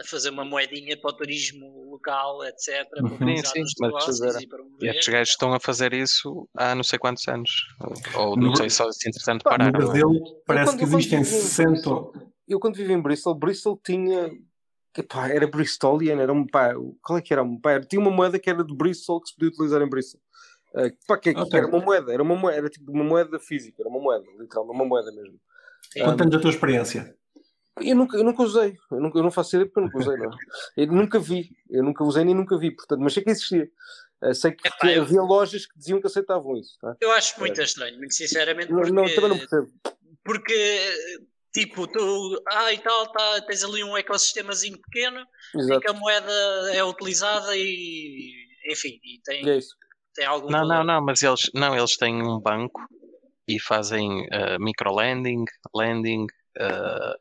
a fazer uma moedinha para o turismo local, etc. Para Uhum. Sim, sim, os mas estes gajos estão a fazer isso há não sei quantos anos. Ou não No- sei só se entretanto Pá, No pararam. Brasil parece que existem vivi em 60. Eu quando vivi em Bristol, Bristol tinha. Epá, era Bristolian, era um pá, qual é que era? Um, pá, tinha uma moeda que era de Bristol que se podia utilizar em Bristol. Ah, pá, que, que Ok. era uma moeda, era uma moeda, era tipo uma moeda física, era uma moeda, literalmente, uma moeda mesmo. Conta-nos a tua experiência. Eu nunca, eu nunca usei, eu, nunca, eu não faço ideia porque eu nunca usei, não. é? Eu nunca vi, eu nunca usei nem nunca vi, portanto, mas sei que existia. Ah, sei que, eu- havia lojas que diziam que aceitavam isso. Tá? Eu acho muito estranho, muito sinceramente, Não, porque, não, também não percebo. porque tipo, tu, ah e tal, tá, tens ali um ecossistemazinho pequeno em Exato. que a moeda é utilizada e enfim, e tem, é tem algum Não, valor. não, não, mas eles, não, eles têm um banco e fazem uh, micro-lending, lending, uh,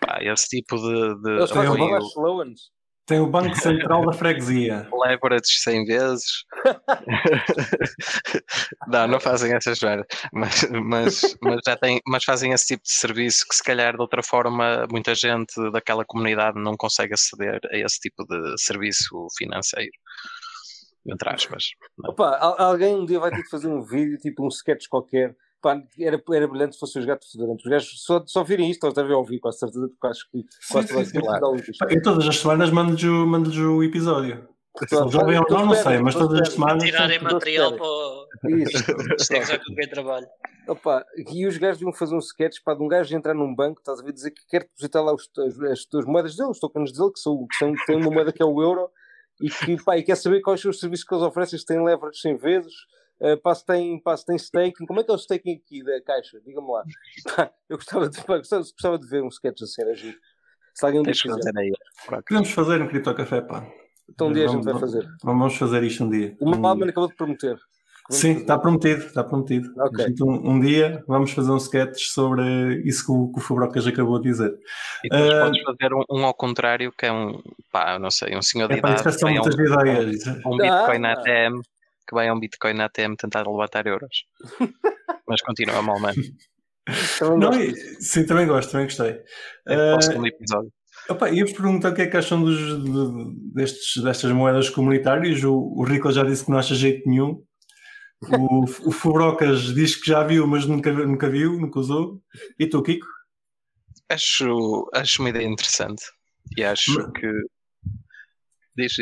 pá, esse tipo de, de Eles fazem apoio. flash loans. Tem o Banco Central da Freguesia. *laughs* leverage 100 vezes. *laughs* não, não fazem essas merdas, mas, mas, mas já têm, mas fazem esse tipo de serviço que se calhar de outra forma muita gente daquela comunidade não consegue aceder a esse tipo de serviço financeiro. Entre aspas. Opa, al- alguém um dia vai ter que fazer um vídeo, tipo um sketch qualquer. Pá, era, era brilhante se fossem os gatos fedorentos. Os gajos só, só virem isto, eles devem ouvir, com a certeza, porque acho que quase vai ser claro. Pá, Eu todas as semanas mando-lhes o, mando o episódio. Ouvem ou não, não sei, mas todas as semanas. Tirarem material para o Isso. *laughs* com quem trabalha. Opa, e os gajos iam fazer um sketch pá, de um gajo entrar num banco, estás a ver, dizer que quer depositar lá os, as, as tuas moedas dele, os tokens dele, que, são, que são, têm uma moeda que é o euro, e que pá, e quer saber quais são os serviços que eles oferecem, se têm leverage 100 vezes, uh, pá, se tem, pá, se tem staking, como é que é o staking aqui da caixa? Diga-me lá. Pá, *laughs* *laughs* eu gostava de, pá, gostava, gostava de ver um sketch assim, era giro. Se alguém um dia Tens que fizer. fazer aí. Podemos fazer um Cripto Café, pá. Então um dia a gente Vamos- vai fazer. Vamos fazer isto um dia. O Um- Malman acabou de prometer. vamos Sim, fazer. está prometido, está prometido. Ok. A gente, um, um dia vamos fazer um sketch sobre isso que o, que o Fubrocas acabou de dizer. E depois Ah, podes fazer um, um ao contrário, que é um, pá, não sei, um senhor de É, pá, idade que são muitas um, ideias. um Bitcoin Ah. ATM, que vai a um Bitcoin ATM tentar levantar euros. *laughs* Mas continua mal, mano. Não, e- disso. sim, também gosto, também gostei. É segundo episódio. Opa, ia-vos perguntar o que é que acham dos, de- destes, destas moedas comunitárias. O, o Rico já disse que não acha jeito nenhum. O, *laughs* o Fubrocas diz que já viu, mas nunca, nunca viu, nunca usou. E tu, Kiko? Acho, acho uma ideia interessante. E acho Mas- que. Diz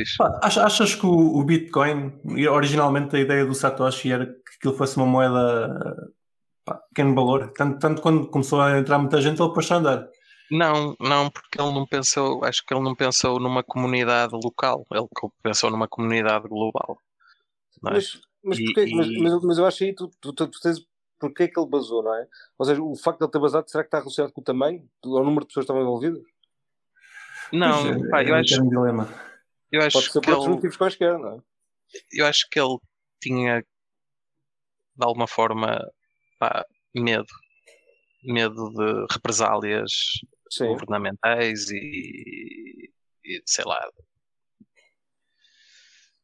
ach- achas que o, o Bitcoin, originalmente a ideia do Satoshi era que aquilo fosse uma moeda pá, pequeno valor? Tanto, tanto quando começou a entrar muita gente, ele pôs a andar. Não, não, porque ele não pensou, acho que ele não pensou numa comunidade local, ele pensou numa comunidade global. Não é? Mas, mas, E- porquê- e- mas, mas, mas eu acho aí tu, tu, tu, tu tens porque é que ele basou, não é? Ou seja, o facto de ele ter basado, será que está relacionado com o tamanho? O número de pessoas que estavam envolvidas? Não, é, pá, eu é acho, um dilema. Eu acho Pode ser que por outros ele, motivos quaisquer, não é? eu acho que ele tinha de alguma forma pá, medo, medo de represálias Sim. governamentais e, e sei lá.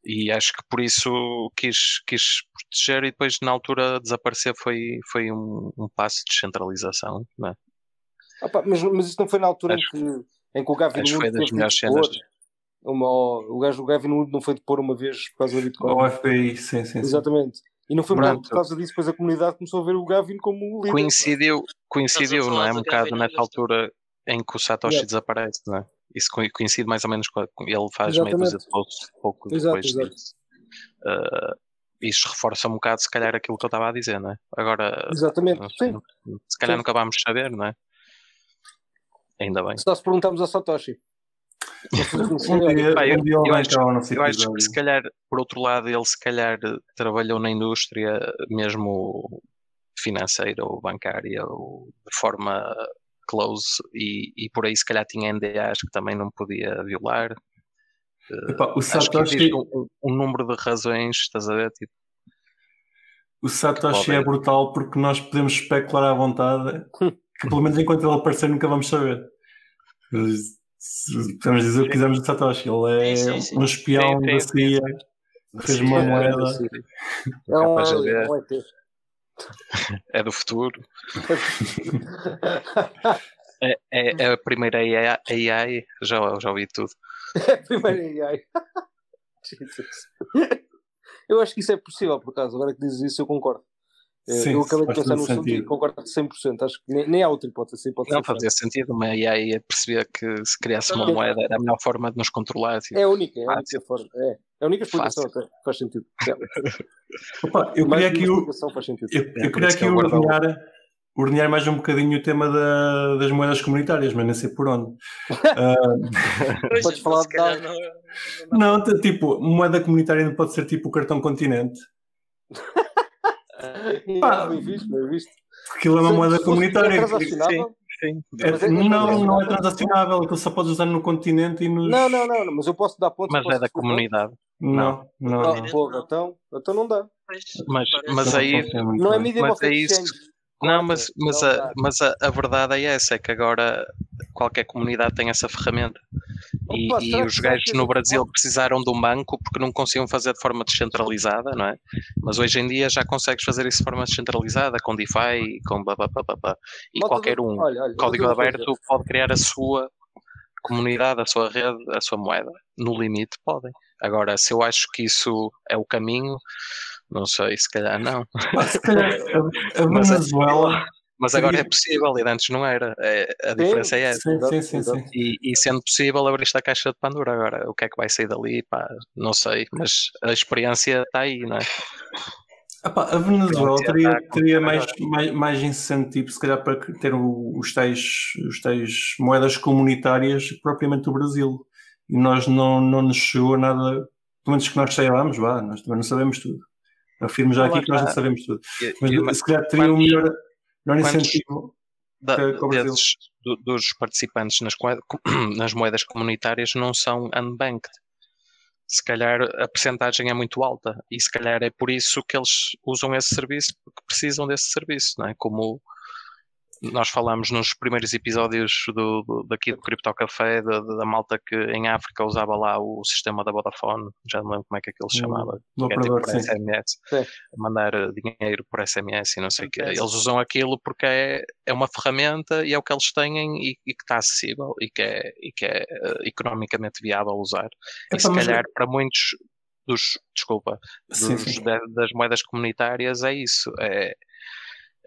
E acho que por isso quis, quis proteger e depois na altura desaparecer foi, foi um, um passo de descentralização, não é? Ah, pá, mas, mas isso não foi na altura Acho- em, que, em que o Gavin acho que foi das melhores cenas. Uma, o gajo do Gavin Wood não foi depor uma vez por causa do Bitcoin. O FBI, sim, sim. sim. Exatamente. E não foi por causa- Pronto. por causa disso, depois a comunidade começou a ver o Gavin como o líder. Coincidiu, coincidiu não é? Um do bocado Gavin nessa altura em que o Satoshi Yeah. desaparece, não é? Isso co- coincide mais ou menos com a, ele faz meio dúzia de posts pouco Exato, depois exato. disso. Ah, isso reforça um bocado, se calhar, aquilo que eu estava a dizer, não é? Agora, Exatamente. sei, Sim. se calhar Sim. nunca vamos saber, não é? Ainda bem. Só se perguntarmos a Satoshi. Um dia, Pá, eu- um dia acho- Eu que se calhar, por outro lado, ele se calhar trabalhou na indústria mesmo financeira ou bancária ou de forma close e, e por aí se calhar tinha NDAs que também não podia violar. Epá, o Acho que Satoshi, existe um, um- número de razões, estás a ver? Tipo, o Satoshi é brutal porque nós podemos especular à vontade *laughs* que pelo menos enquanto ele aparecer nunca vamos saber. Mas, se- Podemos dizer o que quisermos de Satoshi. Ele é Sim, sim, sim. um espião Sim, da CIA, fez uma Sim, moeda. É um alien, um ET. é do futuro. É, é, é a primeira AI, AI já, já ouvi tudo. *laughs* É a primeira AI. *laughs* Jesus. Eu acho que isso é possível, por acaso. Agora que dizes isso, eu concordo. Eh, Sim, eu acabei de faz pensar no assunto e sentido. concordo 100%. Acho que nem, nem há outra hipótese. hipótese Não fazia sentido, uma AI a perceber que se criasse uma Então, moeda era a melhor forma de nos controlar. tipo. É a única, é a única forma. É, é a única explicação, até. faz sentido. *laughs* É. Opa, eu Mais queria aqui, o- faz sentido. eu, É, eu queria aqui eu guardo- ordenhar, ordenhar mais um bocadinho o tema da- das moedas comunitárias, mas nem sei por onde. *laughs* Pois, Podes falar de calhar não- não- não, tipo, moeda comunitária não pode ser tipo o cartão continente. *laughs* Pá. Bem visto, bem visto. Aquilo é uma moeda comunitária. Transacionável? Sim. É- Mas é- não, não é transacionável? aquilo só podes usar no continente e nos. Não, não, não, não, mas eu posso dar pontos. Mas é da comunidade. Não, não. não. Ah, porra, então, então não dá. Mas- mas Não aí- Não é medium Mas é isso. Não, mas, mas, a, mas a, a verdade é essa, é que agora qualquer comunidade tem essa ferramenta. E, Opa, e que- os gajos no Brasil precisaram de um banco porque não conseguiam fazer de forma descentralizada, não é? Mas hoje em dia já consegues fazer isso de forma descentralizada, com DeFi, com blá, blá, blá, blá, blá. E qualquer um, olha, olha, código aberto, pode criar a sua comunidade, a sua rede, a sua moeda. No limite, podem. Agora, se eu acho que isso é o caminho, não sei, se calhar não. Se calhar *laughs* a, a Mas é- Venezuela. Mas agora é possível e antes não era. É, a diferença é essa. Sim, sim, sim, sim. E, e sendo possível, abriste a caixa de Pandora agora. O que é que vai sair dali? Pá, não sei, mas a experiência está aí, não é? Epá, a Venezuela teria, a teria mais, mais, mais incentivo, se calhar, para ter os tais, os tais moedas comunitárias propriamente o Brasil. E nós não, não nos chegou nada, pelo menos que nós saibamos, vá, nós também não sabemos tudo. Afirmo já aqui que nós não está. sabemos tudo. Mas e- se calhar teria um melhor, melhor incentivo. da- desses- do- dos participantes nas, *clears throat* nas moedas comunitárias não são unbanked. Se calhar a percentagem é muito alta e se calhar é por isso que eles usam esse serviço, porque precisam desse serviço, não é? Como nós falamos nos primeiros episódios do, do- daqui do Crypto Café, da, da malta que em África usava lá o sistema da Vodafone, já não lembro como é que aquilo se chamava, Do que é tipo sim. SMS, Sim. mandar dinheiro por SMS e não sei o quê. SMS. Eles usam aquilo porque é, é uma ferramenta e é o que eles têm e, e que está acessível e que é, e que é eh, economicamente viável usar. e Epá, se calhar para muitos dos, desculpa, Sim, dos- sim. da- das moedas comunitárias é isso, é,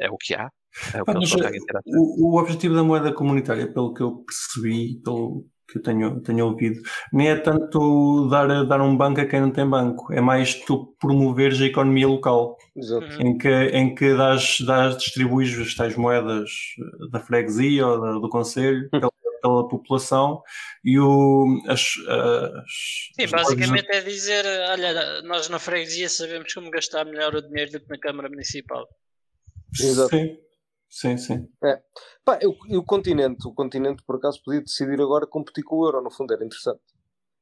é o que há, é o que Pá, eles mas, conseguem ter acesso. O, o objetivo da moeda comunitária, pelo que eu percebi, pelo que eu tenho, tenho ouvido, nem é tanto dar, dar um banco a quem não tem banco, é mais tu promoveres a economia local, Exato. Em que, em que dás, dás, distribuis as tais moedas da freguesia ou da- do conselho pela, pela população e o, as, as, Sim, as basicamente é dizer, olha, nós na freguesia sabemos como gastar melhor o dinheiro do que na Câmara Municipal. Exato. Sim, sim, sim. Pá, eu- e o continente, o continente por acaso podia decidir agora competir com o euro, no fundo era interessante.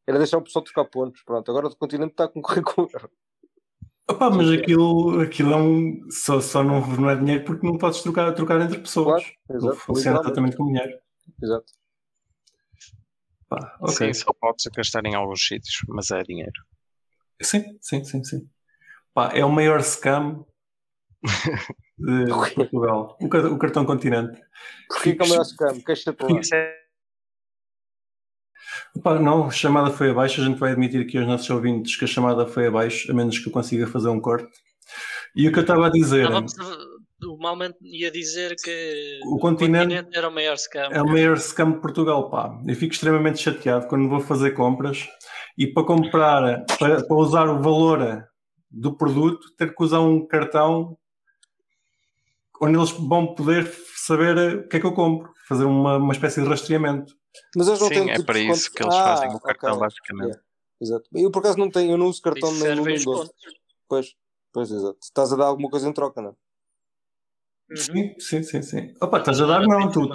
Era deixar o pessoal trocar pontos, pronto. Agora o continente está a concorrer com o euro. Opa, mas aquilo, aquilo é um, só, só não, não é dinheiro porque não podes trocar, trocar entre pessoas. Claro, exato. funciona exatamente como dinheiro. Exato. Pá, ok. Sim, só pode ser gastar em alguns sítios, mas é dinheiro. Sim, sim, sim, sim. Pá, é o maior scam *laughs* de Portugal. O, o cartão continente. Porquê que é o maior scam? Queixa-te lá. Isso é Pá, não, a chamada foi abaixo. A gente vai admitir aqui aos nossos ouvintes que a chamada foi abaixo, a menos que eu consiga fazer um corte. E o que eu estava a dizer a- o Malmente ia dizer que O continente- era o maior scam. é o maior scam de Portugal. Pá. Eu fico extremamente chateado quando vou fazer compras e para comprar, para, para usar o valor do produto, ter que usar um cartão onde eles vão poder saber o que é que eu compro, fazer uma, uma espécie de rastreamento. Mas eles não Sim, têm é tipo para isso que eles Ah, fazem o cartão, ok. basicamente. Yeah, Exato. Eu por acaso não tenho, eu não uso cartão Isso nem pontos. Pois, pois exato. Estás a dar alguma coisa em troca, não é? Uhum. Sim, sim, sim, sim. Opa, estás a dar não, tu,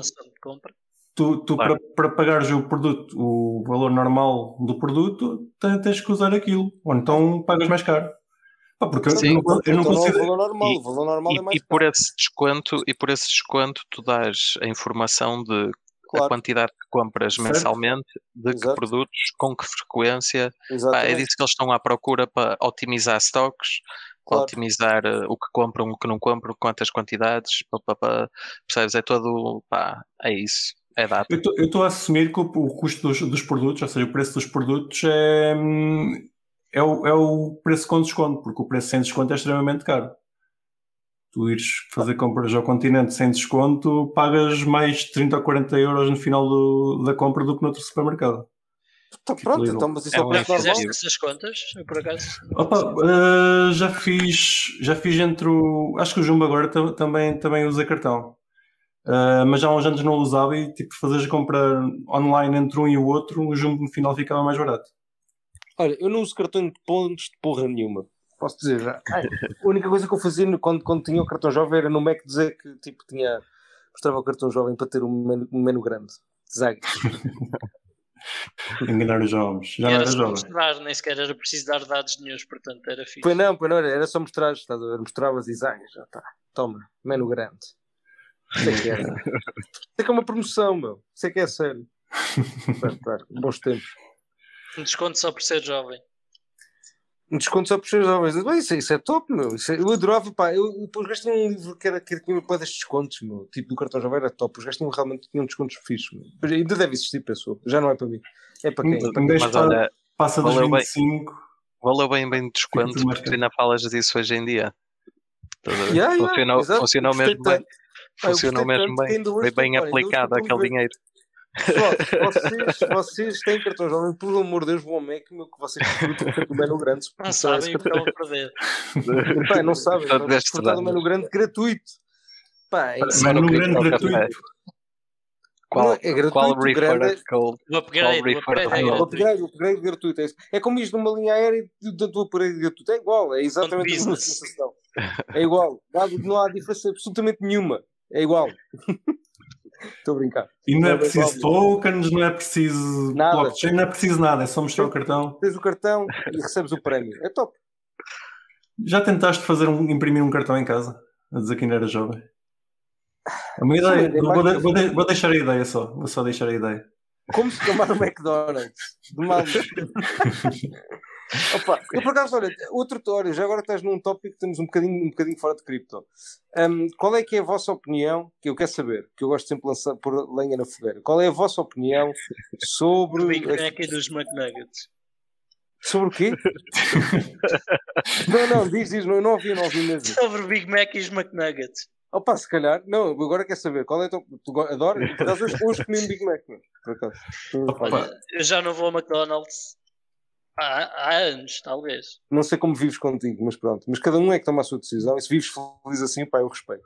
tu, tu Claro. para, para pagares o produto, o valor normal do produto, te- tens que usar aquilo. Ou então pagas mais caro. Porque eu- Sim. eu, não, eu não então é consigo. valor normal. E- o valor normal E, é mais e por esse desconto, e por esse desconto tu dás a informação de a Claro, quantidade que compras Certo. mensalmente, de que Exato. produtos, com que frequência. Pá, é disso que eles estão à procura para otimizar stocks, Claro. otimizar eh, o que compram, o que não compram, quantas quantidades, pá, pá, pá. percebes? É todo, pá, é isso. É data. Eu estou a assumir que o, o custo dos, dos, produtos, ou seja, o preço dos produtos é, hum, é, o, é o preço com desconto, porque o preço sem desconto é extremamente caro. Tu ires fazer compras ao continente sem desconto, pagas mais 30 ou 40 euros no final do, da compra do que noutro supermercado. Então, pronto, então, mas isso é, é Já fizeste essas contas, por acaso? Opa, uh, já fiz, já fiz entre o. Acho que o Jumbo agora também, também usa cartão. Uh, mas já há uns anos não usava e tipo fazeres a compra online entre um e o outro, o Jumbo no final ficava mais barato. Olha, eu não uso cartão de pontos de porra nenhuma. Posso dizer já. a única coisa que eu fazia quando, quando tinha o cartão jovem era no Mac dizer que tipo tinha. mostrava o cartão jovem para ter um menu, um menu grande. Zag. *laughs* Enganar os jovens. Já era, era só mostrar, nem sequer era preciso dar dados nenhum, portanto era fixe. Pois não, pois não era, era só mostrar, estás a ver? Mostravas e zang, já está. Toma, menu grande. Sei que *laughs* era. Sei que é uma promoção, meu. Sei que é sério. *laughs* bons tempos. Um desconto só por ser jovem. Um desconto só por ser jovens. Isso, isso é top, meu. Isso é, eu adorava, pá. Eu, depois gastei um livro que era que tinha para destes descontos, meu. Tipo do cartão jovem era top. Os gajos realmente tinham descontos fixos, meu. ainda deve existir, pessoa. Já não é para mim. É para quem? É para? Mas olha, passa dos 25. Bem, valeu bem bem de desconto porque tu ainda falas disso hoje em dia. Yeah, funcionou, yeah, funcionou mesmo bem. Funcionou mesmo bem. Foi bem aplicado aquele dinheiro. Pessoal, vocês, vocês têm cartão jovem, por amor de Deus, vão ao Mac, meu, que vocês do menu grande. Não sabem o que estão a perder. Pá, não sabem, não desfrutar do menu grande gratuito. Pá, é menu grande gratuito. Qual, é gratuito, qual grande, code? O upgrade, o upgrade, é o upgrade, o upgrade gratuito. É, é como isto numa linha aérea do, do upgrade gratuito. É igual, é exatamente a mesma sensação. É igual. Não há diferença absolutamente nenhuma. É igual. *laughs* Estou a brincar. E não é, é preciso tokens, não é preciso nada. blockchain, não é preciso nada, é só mostrar o cartão. Tens o cartão e recebes o prémio. É top. Já tentaste fazer um, imprimir um cartão em casa? A dizer que ainda era jovem. É uma ideia. Sim, é vou, de, vou, de, vou, deixar a ideia só. Vou só deixar a ideia. Como se tomar no McDonald's. De *laughs* mal. Opa, eu por acaso, olha, outro olha, já agora estás num tópico que temos um bocadinho, um bocadinho fora de cripto. Um, qual é que é a vossa opinião? Que eu quero saber, que eu gosto sempre de lançar por lenha na fogueira. Qual é a vossa opinião sobre. O Big Mac e dos McNuggets. Sobre o quê? não, não, diz, diz, não, não ouvi, não ouvi mesmo. Sobre o Big Mac e os McNuggets. Opa, se calhar, não, agora quer saber qual é teu. Tu adoro, por acaso hoje, hoje comi um Big Mac, por acaso. Eu já não vou ao McDonald's Há, há, anos, talvez. Não sei como vives contigo, mas pronto. Mas cada um é que toma a sua decisão. E se vives feliz assim, pá, eu respeito.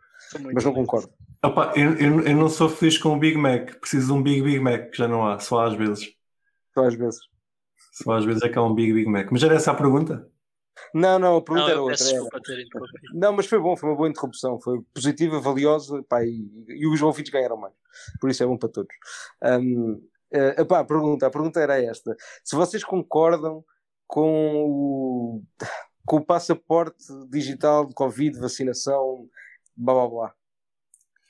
Mas não concordo. Opa, eu, eu, eu, não sou feliz com o Big Mac. Preciso de um Big Big Mac, que já não há, só às vezes. Só às vezes. Só às vezes é que há um Big Big Mac. Mas era essa a pergunta? Não, não, a pergunta não, era outra. Era. Não, mas foi bom, foi uma boa interrupção. Foi positiva, valiosa, pá, e, e os ouvintes ganharam mais. Por isso é bom para todos. Um, Uh, epá, a, pergunta, a pergunta era esta: se vocês concordam com o, com o passaporte digital de Covid, vacinação, blá blá blá,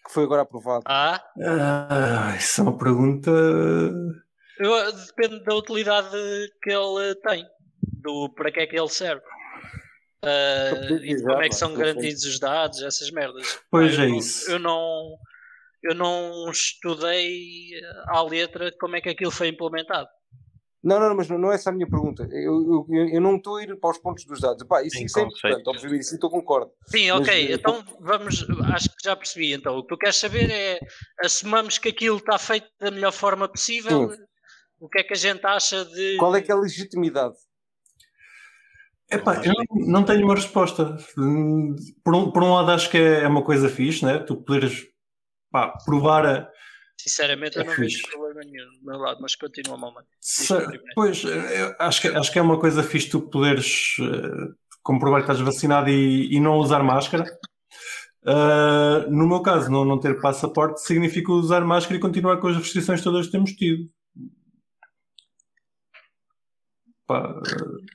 que foi agora aprovado? Ah, ah isso é uma pergunta. Eu, depende da utilidade que ele tem, do para que é que ele serve. Uh, e como é que são garantidos os dados, essas merdas. Pois é isso. Eu não eu não estudei à letra como é que aquilo foi implementado. Não, não, mas não é essa a minha pergunta. Eu, eu, eu não estou a ir para os pontos dos dados. Pá, isso, isso é importante, obviamente, isso estou concordo. Sim, ok, mas, eh, então vamos, acho que já percebi. Então, o que tu queres saber é, assumamos que aquilo está feito da melhor forma possível, sim. o que é que a gente acha de... Qual é que é a legitimidade? Epá, eu não, não tenho uma resposta. Por um, por um lado acho que é uma coisa fixe, né? tu poderes pá, provar a. Sinceramente, é eu não vejo problema nenhum do meu lado, mas continua, mamãe. Pois, acho que, acho que é uma coisa fixe tu poderes uh, comprovar que estás vacinado e, e não usar máscara. Uh, no meu caso, não, não ter passaporte significa usar máscara e continuar com as restrições todas que temos tido. Pá, uh,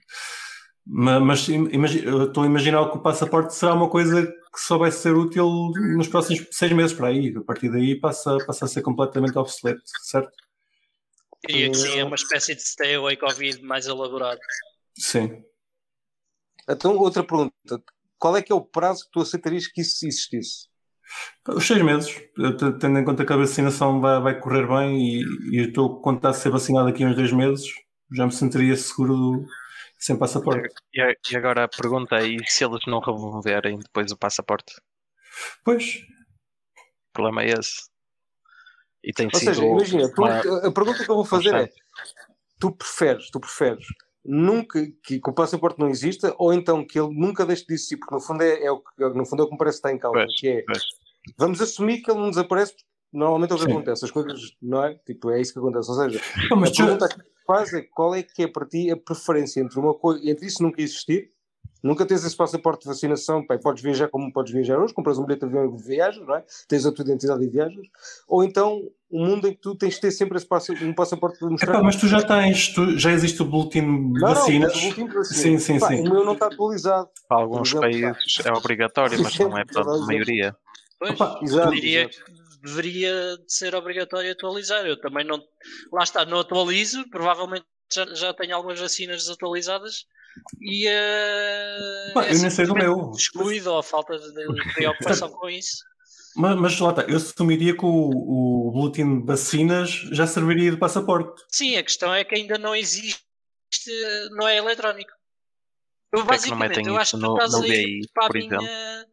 mas imagina, estou a imaginar que o passaporte será uma coisa que só vai ser útil nos próximos seis meses para aí. A partir daí passa, passa a ser completamente obsoleto, certo? Diria que sim, é uma espécie de stay away Covid mais elaborado. Sim. Então, outra pergunta. Qual é que é o prazo que tu aceitarias que isso existisse? Os seis meses, tendo em conta que a vacinação vai, vai correr bem e, e eu estou a contar ser vacinado aqui uns dois meses, já me sentiria seguro sem passaporte. E, e agora a pergunta é: e se eles não removerem depois o passaporte? Pois. O problema é esse. E tem Ou sido seja, imagina, tu, a pergunta que eu vou fazer é: tu preferes, tu preferes nunca que, que, o passaporte não exista ou então que ele nunca deixe de existir, porque no fundo é, é o que no fundo é o que me parece que está em causa, pois, que é pois. vamos assumir que ele não desaparece normalmente é o que Sim. acontece, as coisas, não é? Tipo, é isso que acontece. Ou seja, não, pergunta que faz é qual é que é para ti a preferência entre uma coisa, entre isso nunca existir, nunca tens esse passaporte de vacinação, pá, podes viajar como podes viajar hoje, compras um bilhete de avião e viajas, não é? Tens a tua identidade e viajas, ou então um mundo em que tu tens de ter sempre esse passo, um passaporte para mostrar. Epá, mas tu já tens, tu, já existe o boletim de vacinas. Não, boletim de vacinas. Sim, sim, sim. O meu não está atualizado. Para alguns exemplo, países é obrigatório, mas não é para *laughs* a maioria. Pois, Opa, exato, diria exato. Deveria de ser obrigatório atualizar. Eu também não. Lá está, não atualizo, provavelmente já, já tenho algumas vacinas desatualizadas e uh, Pá, eu nem sei do meu. Descuido ou falta de *laughs* preocupação com isso. Mas, mas lá está, eu assumiria que o, o boletim de vacinas já serviria de passaporte. Sim, a questão é que ainda não existe, não é eletrónico. Eu, basicamente, é eu acho que tu estás no, aí para a minha,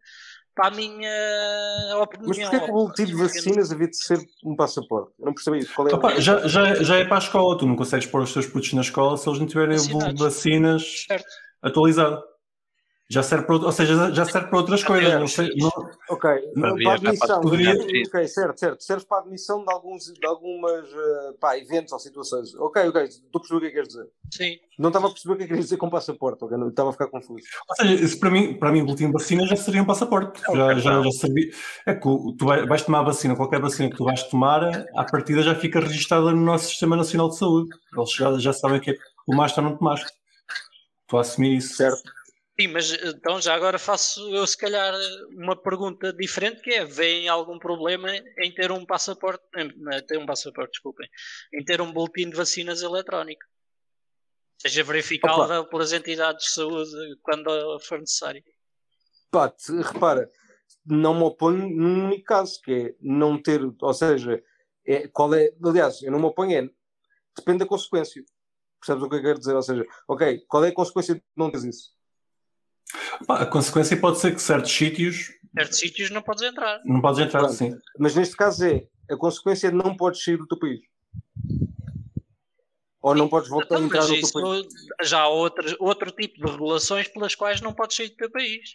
para a minha opinião. Mas porquê que o boletim de vacinas havia de ser um passaporte? Eu não percebi isso. Qual é Opa, já, já, já é para a escola, tu não consegues pôr os teus putos na escola se eles não tiverem o boletim de vacinas certo. atualizado. Já serve para, ou seja, já serve para outras coisas. Não sei, não, ok, não, para a admissão. Poderia... Ok, certo, certo. Serve para a admissão de, alguns, de algumas uh, pá, eventos ou situações. Ok, ok, estou a perceber o que é que queres dizer. Sim. Não estava a perceber o que é que queres dizer com passaporte, ok? Não, estava a ficar confuso. Ou seja, isso para mim, para mim, o boletim de vacina já seria um passaporte. Okay, já, já, já sabia. É que tu vais tomar a vacina, qualquer vacina que tu vais tomar, à partida já fica registada no nosso Sistema Nacional de Saúde. Eles já, já sabem o que é que tomaste ou não tomaste. Estou a assumir isso. Certo. Sim, mas então já agora faço eu se calhar uma pergunta diferente que é, vem algum problema em ter um passaporte, em, ter um passaporte, desculpem, em ter um boletim de vacinas eletrónico? Seja verificável Opa. pelas entidades de saúde quando for necessário. Pá, repara, não me oponho num único caso, que é não ter, ou seja, é, qual é, aliás, eu não me oponho, é, depende da consequência. Percebes o que eu quero dizer? Ou seja, ok, qual é a consequência de não teres isso? A consequência pode ser que certos sítios. Certos sítios não podes entrar. Não podes entrar, Pronto. sim. Mas neste caso é a consequência é não podes sair do teu país. Ou não podes voltar então, a entrar no teu país. Já há outro, outro tipo de regulações pelas quais não podes sair do teu país.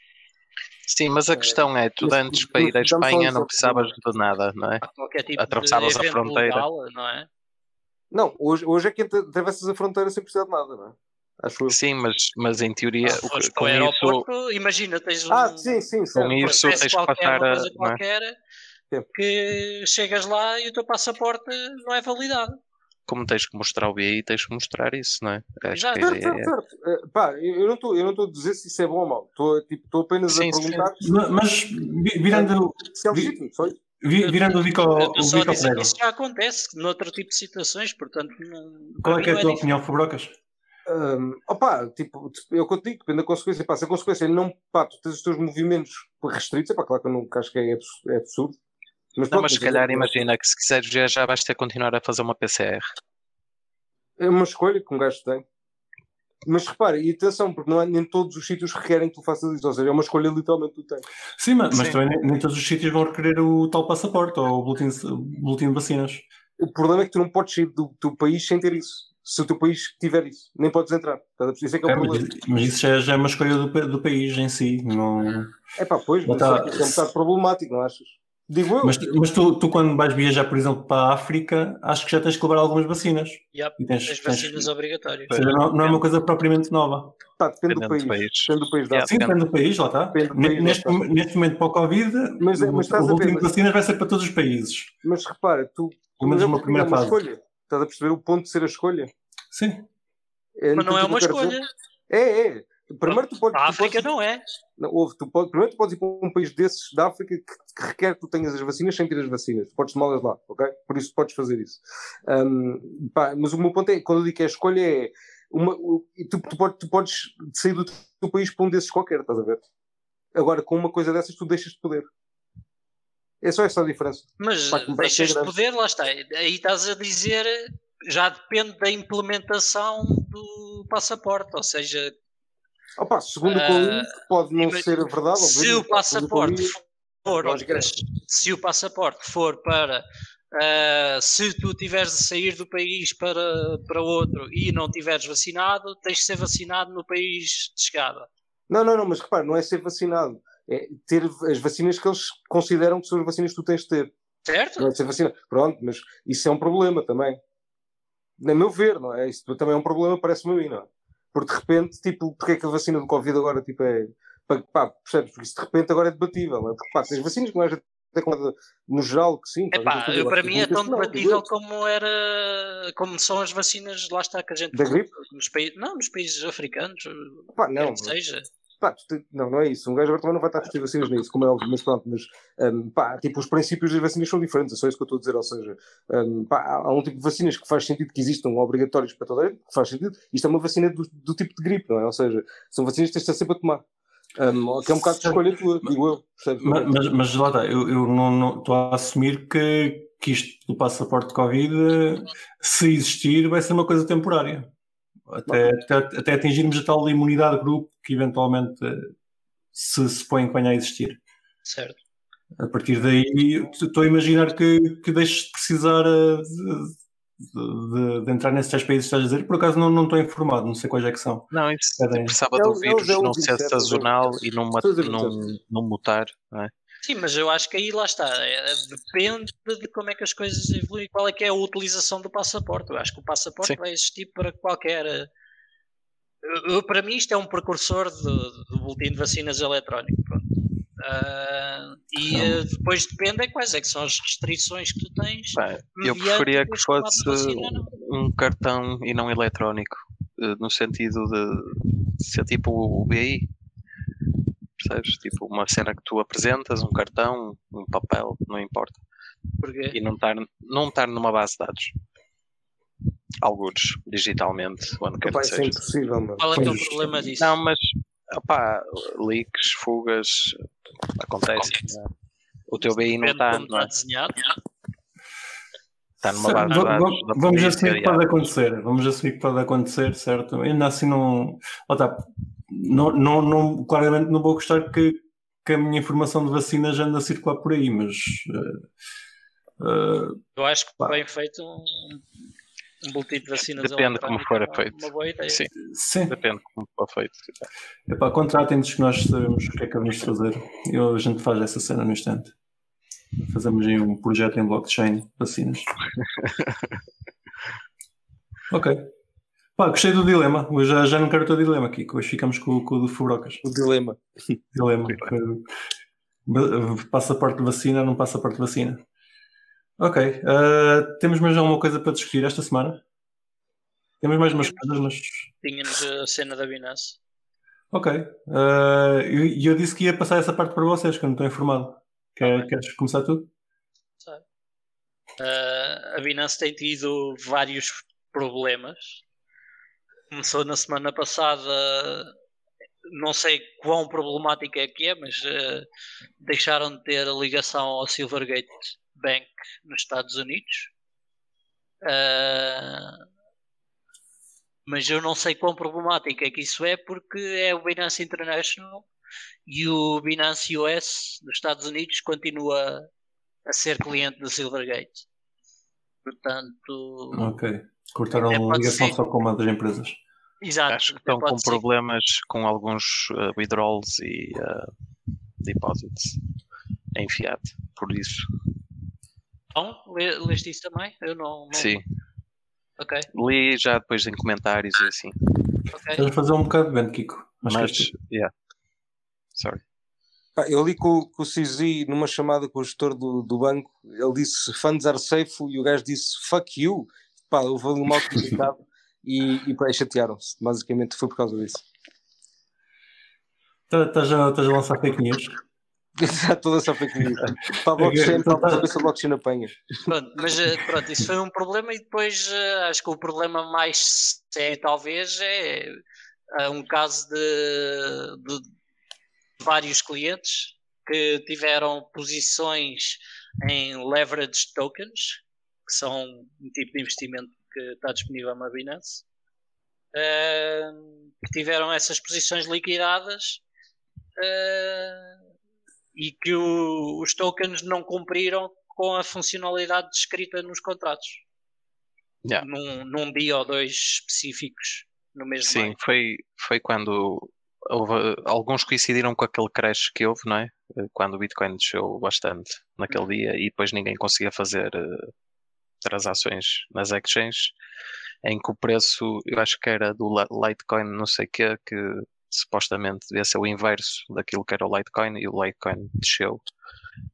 Sim, mas a questão é, tu antes para ir à Espanha não precisavas de nada, não é? Tipo Atravessavas a fronteira. Legal, não é? Não, hoje, hoje é que atravessas a fronteira sem precisar de nada, não é? Acho Sim, mas, mas em teoria. Ah, o, com aeroporto, isso... imagina, tens um. Ah, sim, sim, sim. Com isso tens que passar. Uma coisa é? qualquer, é? que chegas lá e o teu passaporte não é validado. Como tens que mostrar o BI, tens que mostrar isso, não é? Exato. Certo, certo, é... certo. Uh, pá, eu não estou a dizer se isso é bom ou mau. Estou tipo, apenas sim, a perguntar. Sim. Mas virando. Se é legítimo, só isso. Virando o bico ao Só dizer que isso já acontece noutro tipo de situações, portanto. Qual é, que é a tua opinião, Fabrocas? Um, opa, tipo, eu contigo, depende da consequência. Pá, se a consequência não, pá, tu tens os teus movimentos restritos, pá, claro que eu não acho que é, é absurdo. Mas, não, mas se calhar é, imagina que se quiseres viajar vais ter que continuar a fazer uma PCR. É uma escolha que um gajo tem. Mas repara, e atenção, porque não é, nem todos os sítios requerem que tu faças isso, ou seja, é uma escolha literalmente que tu tens. Sim, mas, mas também nem, nem, todos os sítios vão requerer o tal passaporte ou o boletim, boletim de vacinas. O problema é que tu não podes sair do teu país sem ter isso se o teu país tiver isso. Nem podes entrar. Isso é que é o é, problema. Mas, mas isso já, já, é uma escolha do, do país em si. Não... É pá, pois, mas tá... é um bocado problemático, não achas? Digo eu. Mas, mas tu, tu, quando vais viajar, por exemplo, para a África, acho que já tens que levar algumas vacinas. Yep, e tens, tens vacinas tens... obrigatórias. Ou seja, não, não, é uma coisa propriamente nova. Tá, depende, do país. país. Depende do país. Yeah, Sim, depende do país, lá está. País, neste, lá está. neste momento, para o Covid, mas, é, mas o último de vacinas vai ser para todos os países. Mas repara, tu. Pelo menos uma primeira fase. Escolha. Estás a perceber o ponto de ser a escolha? Sim. É, Mas não é uma escolha. É, é. Primeiro tu podes. A África não é. Não, ouve, tu pode, primeiro tu podes ir para um país desses da África que, que, requer que tu tenhas as vacinas sem ter as vacinas. Tu podes tomá-las lá, ok? Por isso podes fazer isso. Um, pá, mas o meu ponto é, quando eu digo que é a escolha é. Uma, tu, tu, podes, tu podes sair do teu país para um desses qualquer, estás a ver? Agora, com uma coisa dessas, tu deixas de poder. É só essa a diferença. Mas deixas de grande. poder, lá está. Aí estás a dizer, já depende da implementação do passaporte, ou seja, Opa, segundo o Ah, li, pode não ser verdade. se o passaporte for, é. se o passaporte for para ah, se tu tiveres de sair do país para, para outro e não tiveres vacinado, tens de ser vacinado no país de chegada. Não, não, não, mas repare, não é ser vacinado. É ter as vacinas que eles consideram que são as vacinas que tu tens de ter. Certo? Não é ser vacinado. Pronto, mas isso é um problema também. Na meu ver, não é? Isso também é um problema, parece-me a mim, não é? Porque de repente, tipo, porque é que a vacina do Covid agora, tipo, é. Pá, percebes? Porque isso de repente agora é debatível, não é? Porque, pá, tens vacinas que não é no geral que sim. Epá, eu, para mim é tão debatível como era como são as vacinas lá está que a gente Da gripe? nos países não nos países africanos. Pá, não, seja Pá, não, não é isso. Um gajo agora também não vai estar a discutir vacinas nisso, como é óbvio, mas pronto, mas hum, pá, tipo, os princípios das vacinas são diferentes, é só isso que eu estou a dizer. Ou seja, hum, pá, há um tipo de vacinas que faz sentido que existam obrigatórios para toda a gente, que faz sentido. Isto é uma vacina do, do tipo de gripe, não é? Ou seja, são vacinas que tens de estar sempre a tomar. Hum, que é um bocado de escolha tua, digo eu. percebes? Mas, mas, mas lá está, eu, eu não não- estou a assumir que, que isto do passaporte de Covid, eh, se existir, vai ser uma coisa temporária. Até, até, até atingirmos a tal imunidade de grupo que eventualmente eh, se, se põe em a existir. certo A partir daí, estou a imaginar que, que deixes de precisar eh, de, de- de entrar nesses 10 países que estás a dizer. Por acaso não, não estou informado, não sei quais é que são. Não, isso Cadê? precisava É do é vírus não 27, ser é sazonal 27. e não, não, 27. não mutar, não é? Sim mas eu acho que aí lá está é, depende de como é que as coisas evoluem qual é que é a utilização do passaporte eu acho que o passaporte Sim. vai existir para qualquer eh, para mim isto é um precursor de- do boletim de vacinas eletrónico. Ah, e eh, depois depende é quais é que são as restrições que tu tens Pá, eu preferia que fosse vacina um cartão e não eletrónico, eh, no sentido de ser tipo o BI. Percebes? Tipo uma cena que tu apresentas, um cartão, um papel, não importa. Porque E não estar não estar numa base de dados. Alguns, digitalmente, onde quer que é seja. impossível, mano. qual é que é o Pois, problema disso? Não, mas opá, leaks, fugas acontecem. não é? O teu BI não está não é? está desenhado. Está numa base de dados. va- da Vamos assumir que pode acontecer. Vamos assumir que pode acontecer, certo? Ainda assim não. Lá está. Não, não, não, claramente não vou gostar que, que a minha informação de vacinas ande a circular por aí, mas eh, eh, Eu acho que Pá. bem feito um, um boletim de vacinas Depende como for é feito. Uma boa ideia. Sim, sim. depende como for feito. Epá, contratem-nos que nós sabemos o que é que vamos fazer. Eu, a gente faz essa cena no instante. Fazemos aí um projeto em blockchain, vacinas. *laughs* ok. Pá, gostei do dilema. Hoje já, já não quero o teu dilema aqui. que Hoje ficamos com, com o do Furocas. O dilema. *laughs* Dilema. Passaporte de vacina, não passaporte de vacina. Ok. ah, temos mais alguma coisa para discutir esta semana? Temos mais umas coisas, mas. Tínhamos a cena da Binance. Ok. Ah, E eu, disse que ia passar essa parte para vocês, que eu não estou informado. Quer- bem. queres começar tu? sabe? Ah, a Binance tem tido vários problemas. Começou na semana passada, não sei quão problemática é que é, mas ah, deixaram de ter ligação ao Silvergate Bank nos Estados Unidos. Ah, mas eu não sei quão problemática é que isso é porque é o Binance International e o Binance US dos Estados Unidos continua a ser cliente do Silvergate. Portanto, Ok. Cortaram É, a ligação ser. só com uma das empresas. exato. Acho que estão com ser. problemas com alguns uh, withdrawals e uh, deposits em fiat, por isso. Le- Leste isso também? Eu não. não- Sim, Ok, li já depois em comentários e assim. ok. Estás a fazer um bocado de vento, Kiko. Mas, tu. yeah. Sorry. Pá, eu li com, com o CZ numa chamada com o gestor do, do banco, ele disse funds are safe e o gajo disse fuck you. Pá, houve ali um mal comunicado e, e pá, chatearam-se. Basicamente foi por causa disso. Tá- Estás a, estás a lançar fake news? Exato, toda essa fake news. Para a blockchain, para saber se a blockchain apanha. Pronto, mas eh, pronto, isso foi um problema e depois eh, acho que o problema mais sério talvez é eh, um caso de, de vários clientes que tiveram posições em leverage tokens, que são um tipo de investimento que está disponível na Binance, uh, que tiveram essas posições liquidadas uh, e que o, os tokens não cumpriram com a funcionalidade descrita nos contratos. Yeah. Num, num dia ou dois específicos no mesmo Sim, foi, foi quando houve, alguns coincidiram com aquele crash que houve, não é? Quando o Bitcoin desceu bastante naquele dia e depois ninguém conseguia fazer uh, transações nas exchanges, em que o preço, eu acho que era do Litecoin, não sei o quê, que supostamente devia ser o inverso daquilo que era o Litecoin e o Litecoin desceu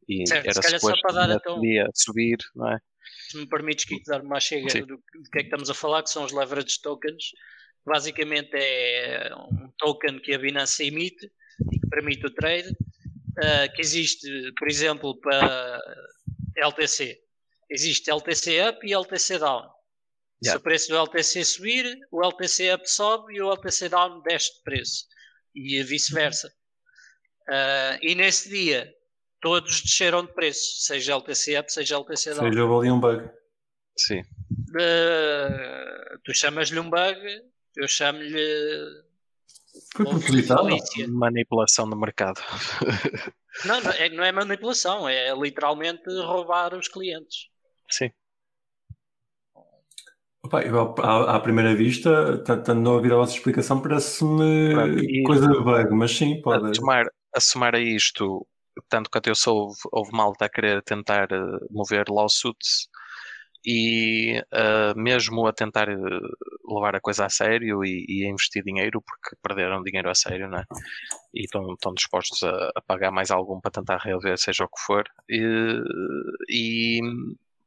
e Certo, se era calhar só suposto para dar, então- subir, não é? se me permites que dar uma chega Sim. do, que é que estamos a falar, que são os leverage tokens. Basicamente é um token que a Binance emite e que permite o trade, ah, que existe, por exemplo, para LTC. Existe LTC up e LTC down. Se Yeah. o preço do LTC subir, o LTC up sobe e o LTC down desce de preço. E vice-versa. Ah, e nesse dia, todos desceram de preço, seja LTC up, seja LTC down. Seja, houve ali um bug. Sim. Uh, tu chamas-lhe um bug, eu chamo-lhe. Foi. Manipulação do mercado. *laughs* Não, não é, não é manipulação, é literalmente roubar os clientes. Sim. Opa, eu, à, à primeira vista, estando a ouvir a vossa explicação, parece-me coisa bug, mas sim, A pode. somar, a somar a isto, tanto quanto eu sou, houve, malta a querer tentar eh, mover lawsuits e eh, mesmo a tentar eh, levar a coisa a sério e, e a investir dinheiro, porque perderam dinheiro a sério, né? E estão, estão dispostos a, a pagar mais algum para tentar reaver, seja o que for. E, e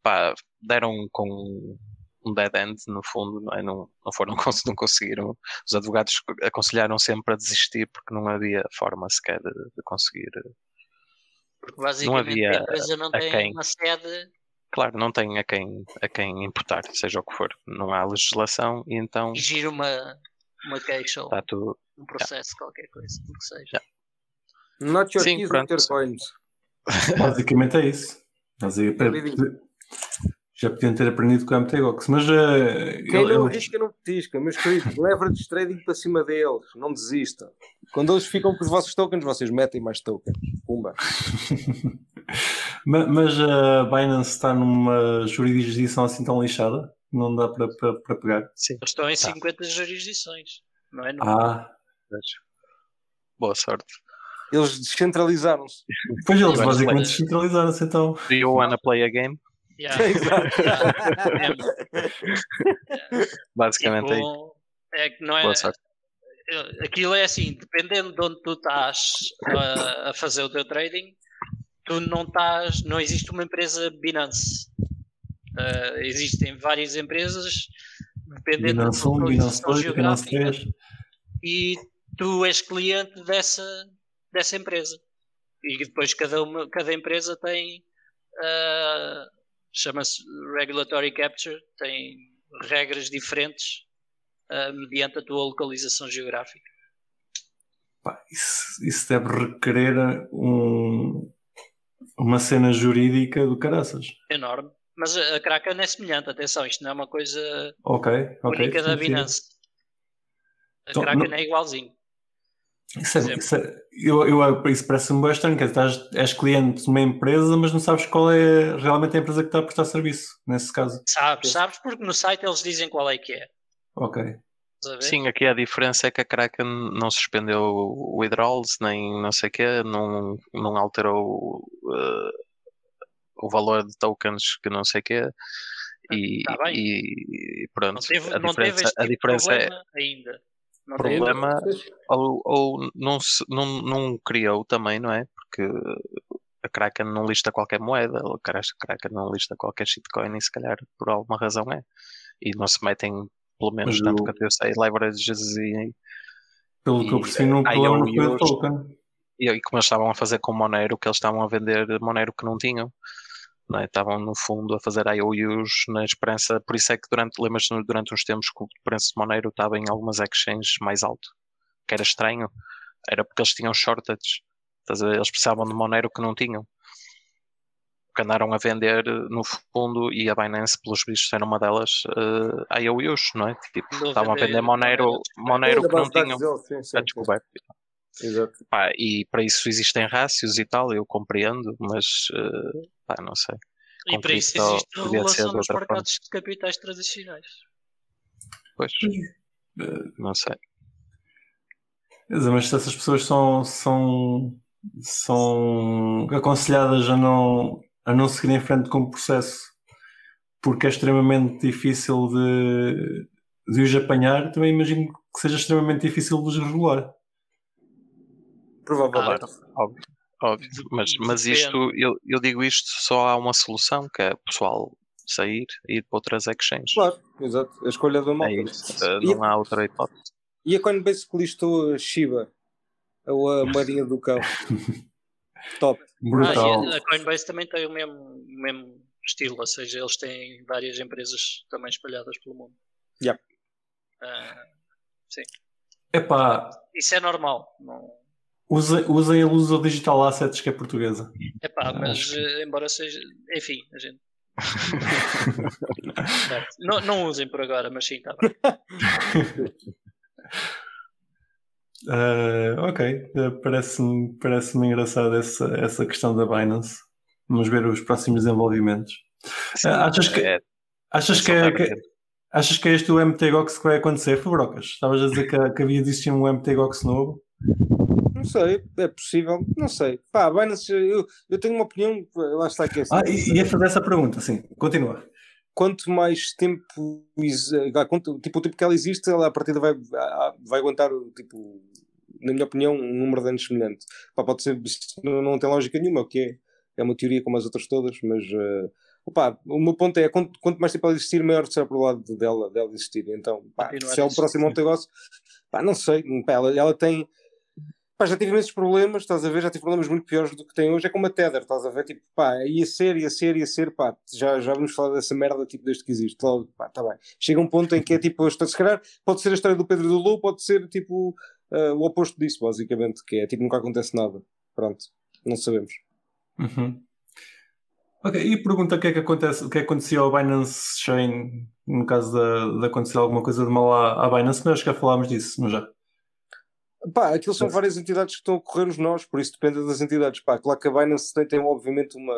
pá, deram com um dead end no fundo, não, é? não, não foram *laughs* não conseguiram. Os advogados aconselharam sempre a desistir porque não havia forma sequer de, de conseguir. Porque basicamente havia a empresa não a tem quem. uma sede Claro, não tem a quem, a quem imputar, seja o que for. Não há legislação e então gira uma, uma queixa ou tudo. um processo, qualquer coisa, o que seja. Yeah. Not your Sim, keys, pronto. not your coins. Basicamente é isso. Mas aí, pera, já podiam ter aprendido com a MTGOX, mas eh, Quem ele- não ele- arrisca não petisca, meus queridos. Leverage trading para cima deles. Não desistam. Quando eles ficam com os vossos tokens, vocês metem mais tokens. Pumba. *laughs* Ma- mas a Binance está numa jurisdição assim tão lixada, não dá para, para, para pegar. Sim. Eles estão em Tá. 50 jurisdições, não é? Não. Ah, Boa sorte. Eles descentralizaram-se. pois eles Mas- basicamente mas- descentralizaram-se então. Do you wanna play a game? Yeah. *laughs* Exato. *laughs* *laughs* Basicamente é. Tipo, é que não é. Boa sorte. Aquilo é assim, dependendo de onde tu estás a, a fazer o teu trading, tu não estás, não existe uma empresa Binance. Uh, existem várias empresas, dependendo Binance da 1, Binance localização 2, Binance geográfica, 3. e tu és cliente dessa, dessa empresa. E depois cada, uma, cada empresa tem, uh, chama-se Regulatory Capture, tem regras diferentes uh, mediante a tua localização geográfica. Pá, isso, isso deve requerer um, uma cena jurídica do caraças. Enorme. Mas a Kraken é semelhante, atenção, isto não é uma coisa Ok, ok. única da. Binance. A Então, Kraken não- é igualzinho. Isso, é, isso, é, eu, eu, isso parece-me estranho, que estás, és cliente de uma empresa, mas não sabes qual é realmente a empresa que está a prestar serviço, nesse caso. Sabes, sabes porque no site eles dizem qual é que é. Ok. A? Sim, aqui a diferença é que a Kraken não suspendeu o withdrawals, nem não sei o quê, não, não alterou uh, o valor de tokens que não sei o quê. E, Tá bem. e pronto, Não teve, a não teve diferença, a tipo de diferença é ainda. Não problema ou, ou não, se- não, não criou também, não é? Porque a Kraken não lista qualquer moeda, a Kraken não lista qualquer shitcoin e se calhar por alguma razão é. E não se metem, pelo menos Mas tanto quanto eu sei, leverages e, Pelo que eu E, percebi, eh, problema não foi token. e, e como eles estavam a fazer com Monero, que eles estavam a vender Monero que não tinham. Não é? Estavam no fundo a fazer IOUs na esperança, por isso é que durante, lembras durante uns tempos que o preço de Monero estava em algumas exchanges mais alto, que era estranho, era porque eles tinham shortages? Eles precisavam de Monero que não tinham. Que andaram a vender no fundo e a Binance, pelos vistos, era uma delas uh, IOUs, não é? Tipo, a estavam a vender Monero, Monero que não tinham dele, sim, sim, a sim. descoberto. Exato. Pá, e para isso existem rácios e tal, eu compreendo, mas uh, pá, não sei. E para isso existe a regulação dos mercados de capitais tradicionais. Pois, não sei. Mas se essas pessoas são, são, são aconselhadas a não, a não seguir em frente com o processo porque é extremamente difícil de, de os apanhar, também imagino que seja extremamente difícil de os regular. Provavelmente. Óbvio, óbvio. Mas, mas isto, eu, eu digo isto, só há uma solução, que é o pessoal sair e ir para outras exchanges. Claro, exato. A escolha do malta. É isso, uh, E- não há outra hipótese. E a Coinbase que listou a Shiba, ou a moedinha *laughs* do cão. Top. Brutal. Ah, a- Coinbase também tem o mesmo, o mesmo estilo, ou seja, eles têm várias empresas também espalhadas pelo mundo. Yep. Ah, Epá, isso é normal. Não... usem, usem a luz ao Digital Assets que é portuguesa. Epá, mas Acho que- eh, embora seja. Enfim, a gente. *laughs* Não, não usem por agora, mas sim, está bem. *laughs* Eh, ok, Eh, parece-me parece engraçado essa, essa questão da Binance. Vamos ver os próximos desenvolvimentos. Sim, achas que- é- Achas é que, é, que- achas que é este o MTGOX que vai acontecer, Fabrocas? Estavas a dizer que, que havia de existir um MTGOX novo? Não sei, é possível, não sei. Pá, Binance, eu, eu tenho uma opinião, lá está que é assim. Ah, e ia fazer essa pergunta, sim. Continua. Quanto mais tempo, tipo, o tempo que ela existe, ela a partir vai, vai aguentar, tipo, na minha opinião, um número de anos semelhante. Pá, pode ser, não, não tem lógica nenhuma, o que é, é uma teoria como as outras todas, mas ah, opá, o meu ponto é, quanto, quanto mais tempo ela existir, maior será para o lado dela, dela existir. Então, pá, se é o próximo negócio, pá, não sei, pá, ela, ela tem Pá, já tive imensos problemas, estás a ver? Já tive problemas muito piores do que tem hoje. É como a Tether, estás a ver? Tipo, pá, ia ser, ia ser, ia ser, pá, já, já vamos falar dessa merda tipo, desde que existe. Logo, pá, tá bem. Chega um ponto em que é tipo, se calhar, pode ser a história do Pedro do Lu, pode ser tipo ah, o oposto disso, basicamente, que é tipo, nunca acontece nada. Pronto, não sabemos. Uhum. Ok, e pergunta o que é que acontece, o que é que acontecia ao Binance Chain no caso de, de acontecer alguma coisa de mal à, à Binance, mas já falámos disso, não já? Pá, aquilo são várias entidades que estão a correr os nós, por isso depende das entidades. Pá, claro que a Binance tem, tem obviamente uma.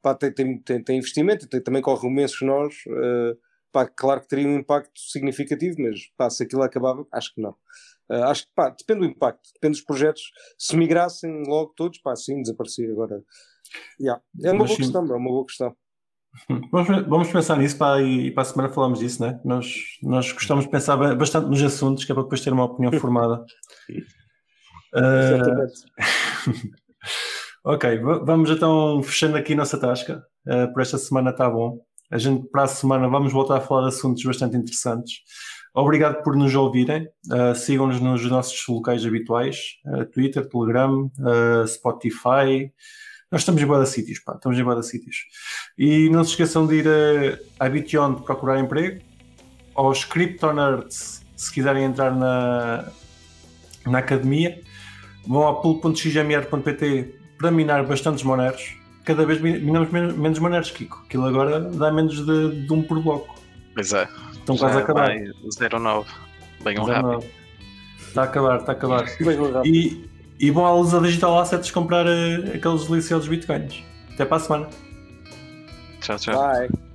Pá, tem, tem, tem, tem investimento, tem, também corre imensos nós. eh, pá, claro que teria um impacto significativo, mas pá, se aquilo acabava, acho que não. Eh, acho que pá, depende do impacto, depende dos projetos. Se migrassem logo todos, pá, sim, desaparecia. Agora, yeah. é uma Mas boa sim. questão, é uma boa questão. Vamos, vamos pensar nisso pá, e, para a semana falamos disso, né? Nós, nós gostamos de pensar ba- bastante nos assuntos, que é para depois ter uma opinião *laughs* formada. Exatamente. *laughs* ok, va- vamos então fechando aqui a nossa tasca. Uh, por esta semana está bom. A gente para a semana vamos voltar a falar de assuntos bastante interessantes. Obrigado por nos ouvirem. Uh, Sigam-nos nos nossos locais habituais: uh, Twitter, Telegram, uh, Spotify. Nós estamos em boa sítios, pá, estamos em boa sítios. E não se esqueçam de ir a, a Bition procurar emprego, aos Cryptonerds, se quiserem entrar na, na academia, vão a pool.xmr.pt para minar bastantes moneros. Cada vez min- minamos men- menos moneros, Kiko. Aquilo agora dá menos de, de um por bloco. Pois é. Estão quase a acabar. vai 09. Bem um rápido. Está a acabar, está a acabar. E, e vão à Lusa Digital Assets comprar eh, aqueles deliciosos bitcoins. Até para a semana. Tchau, tchau. Bye.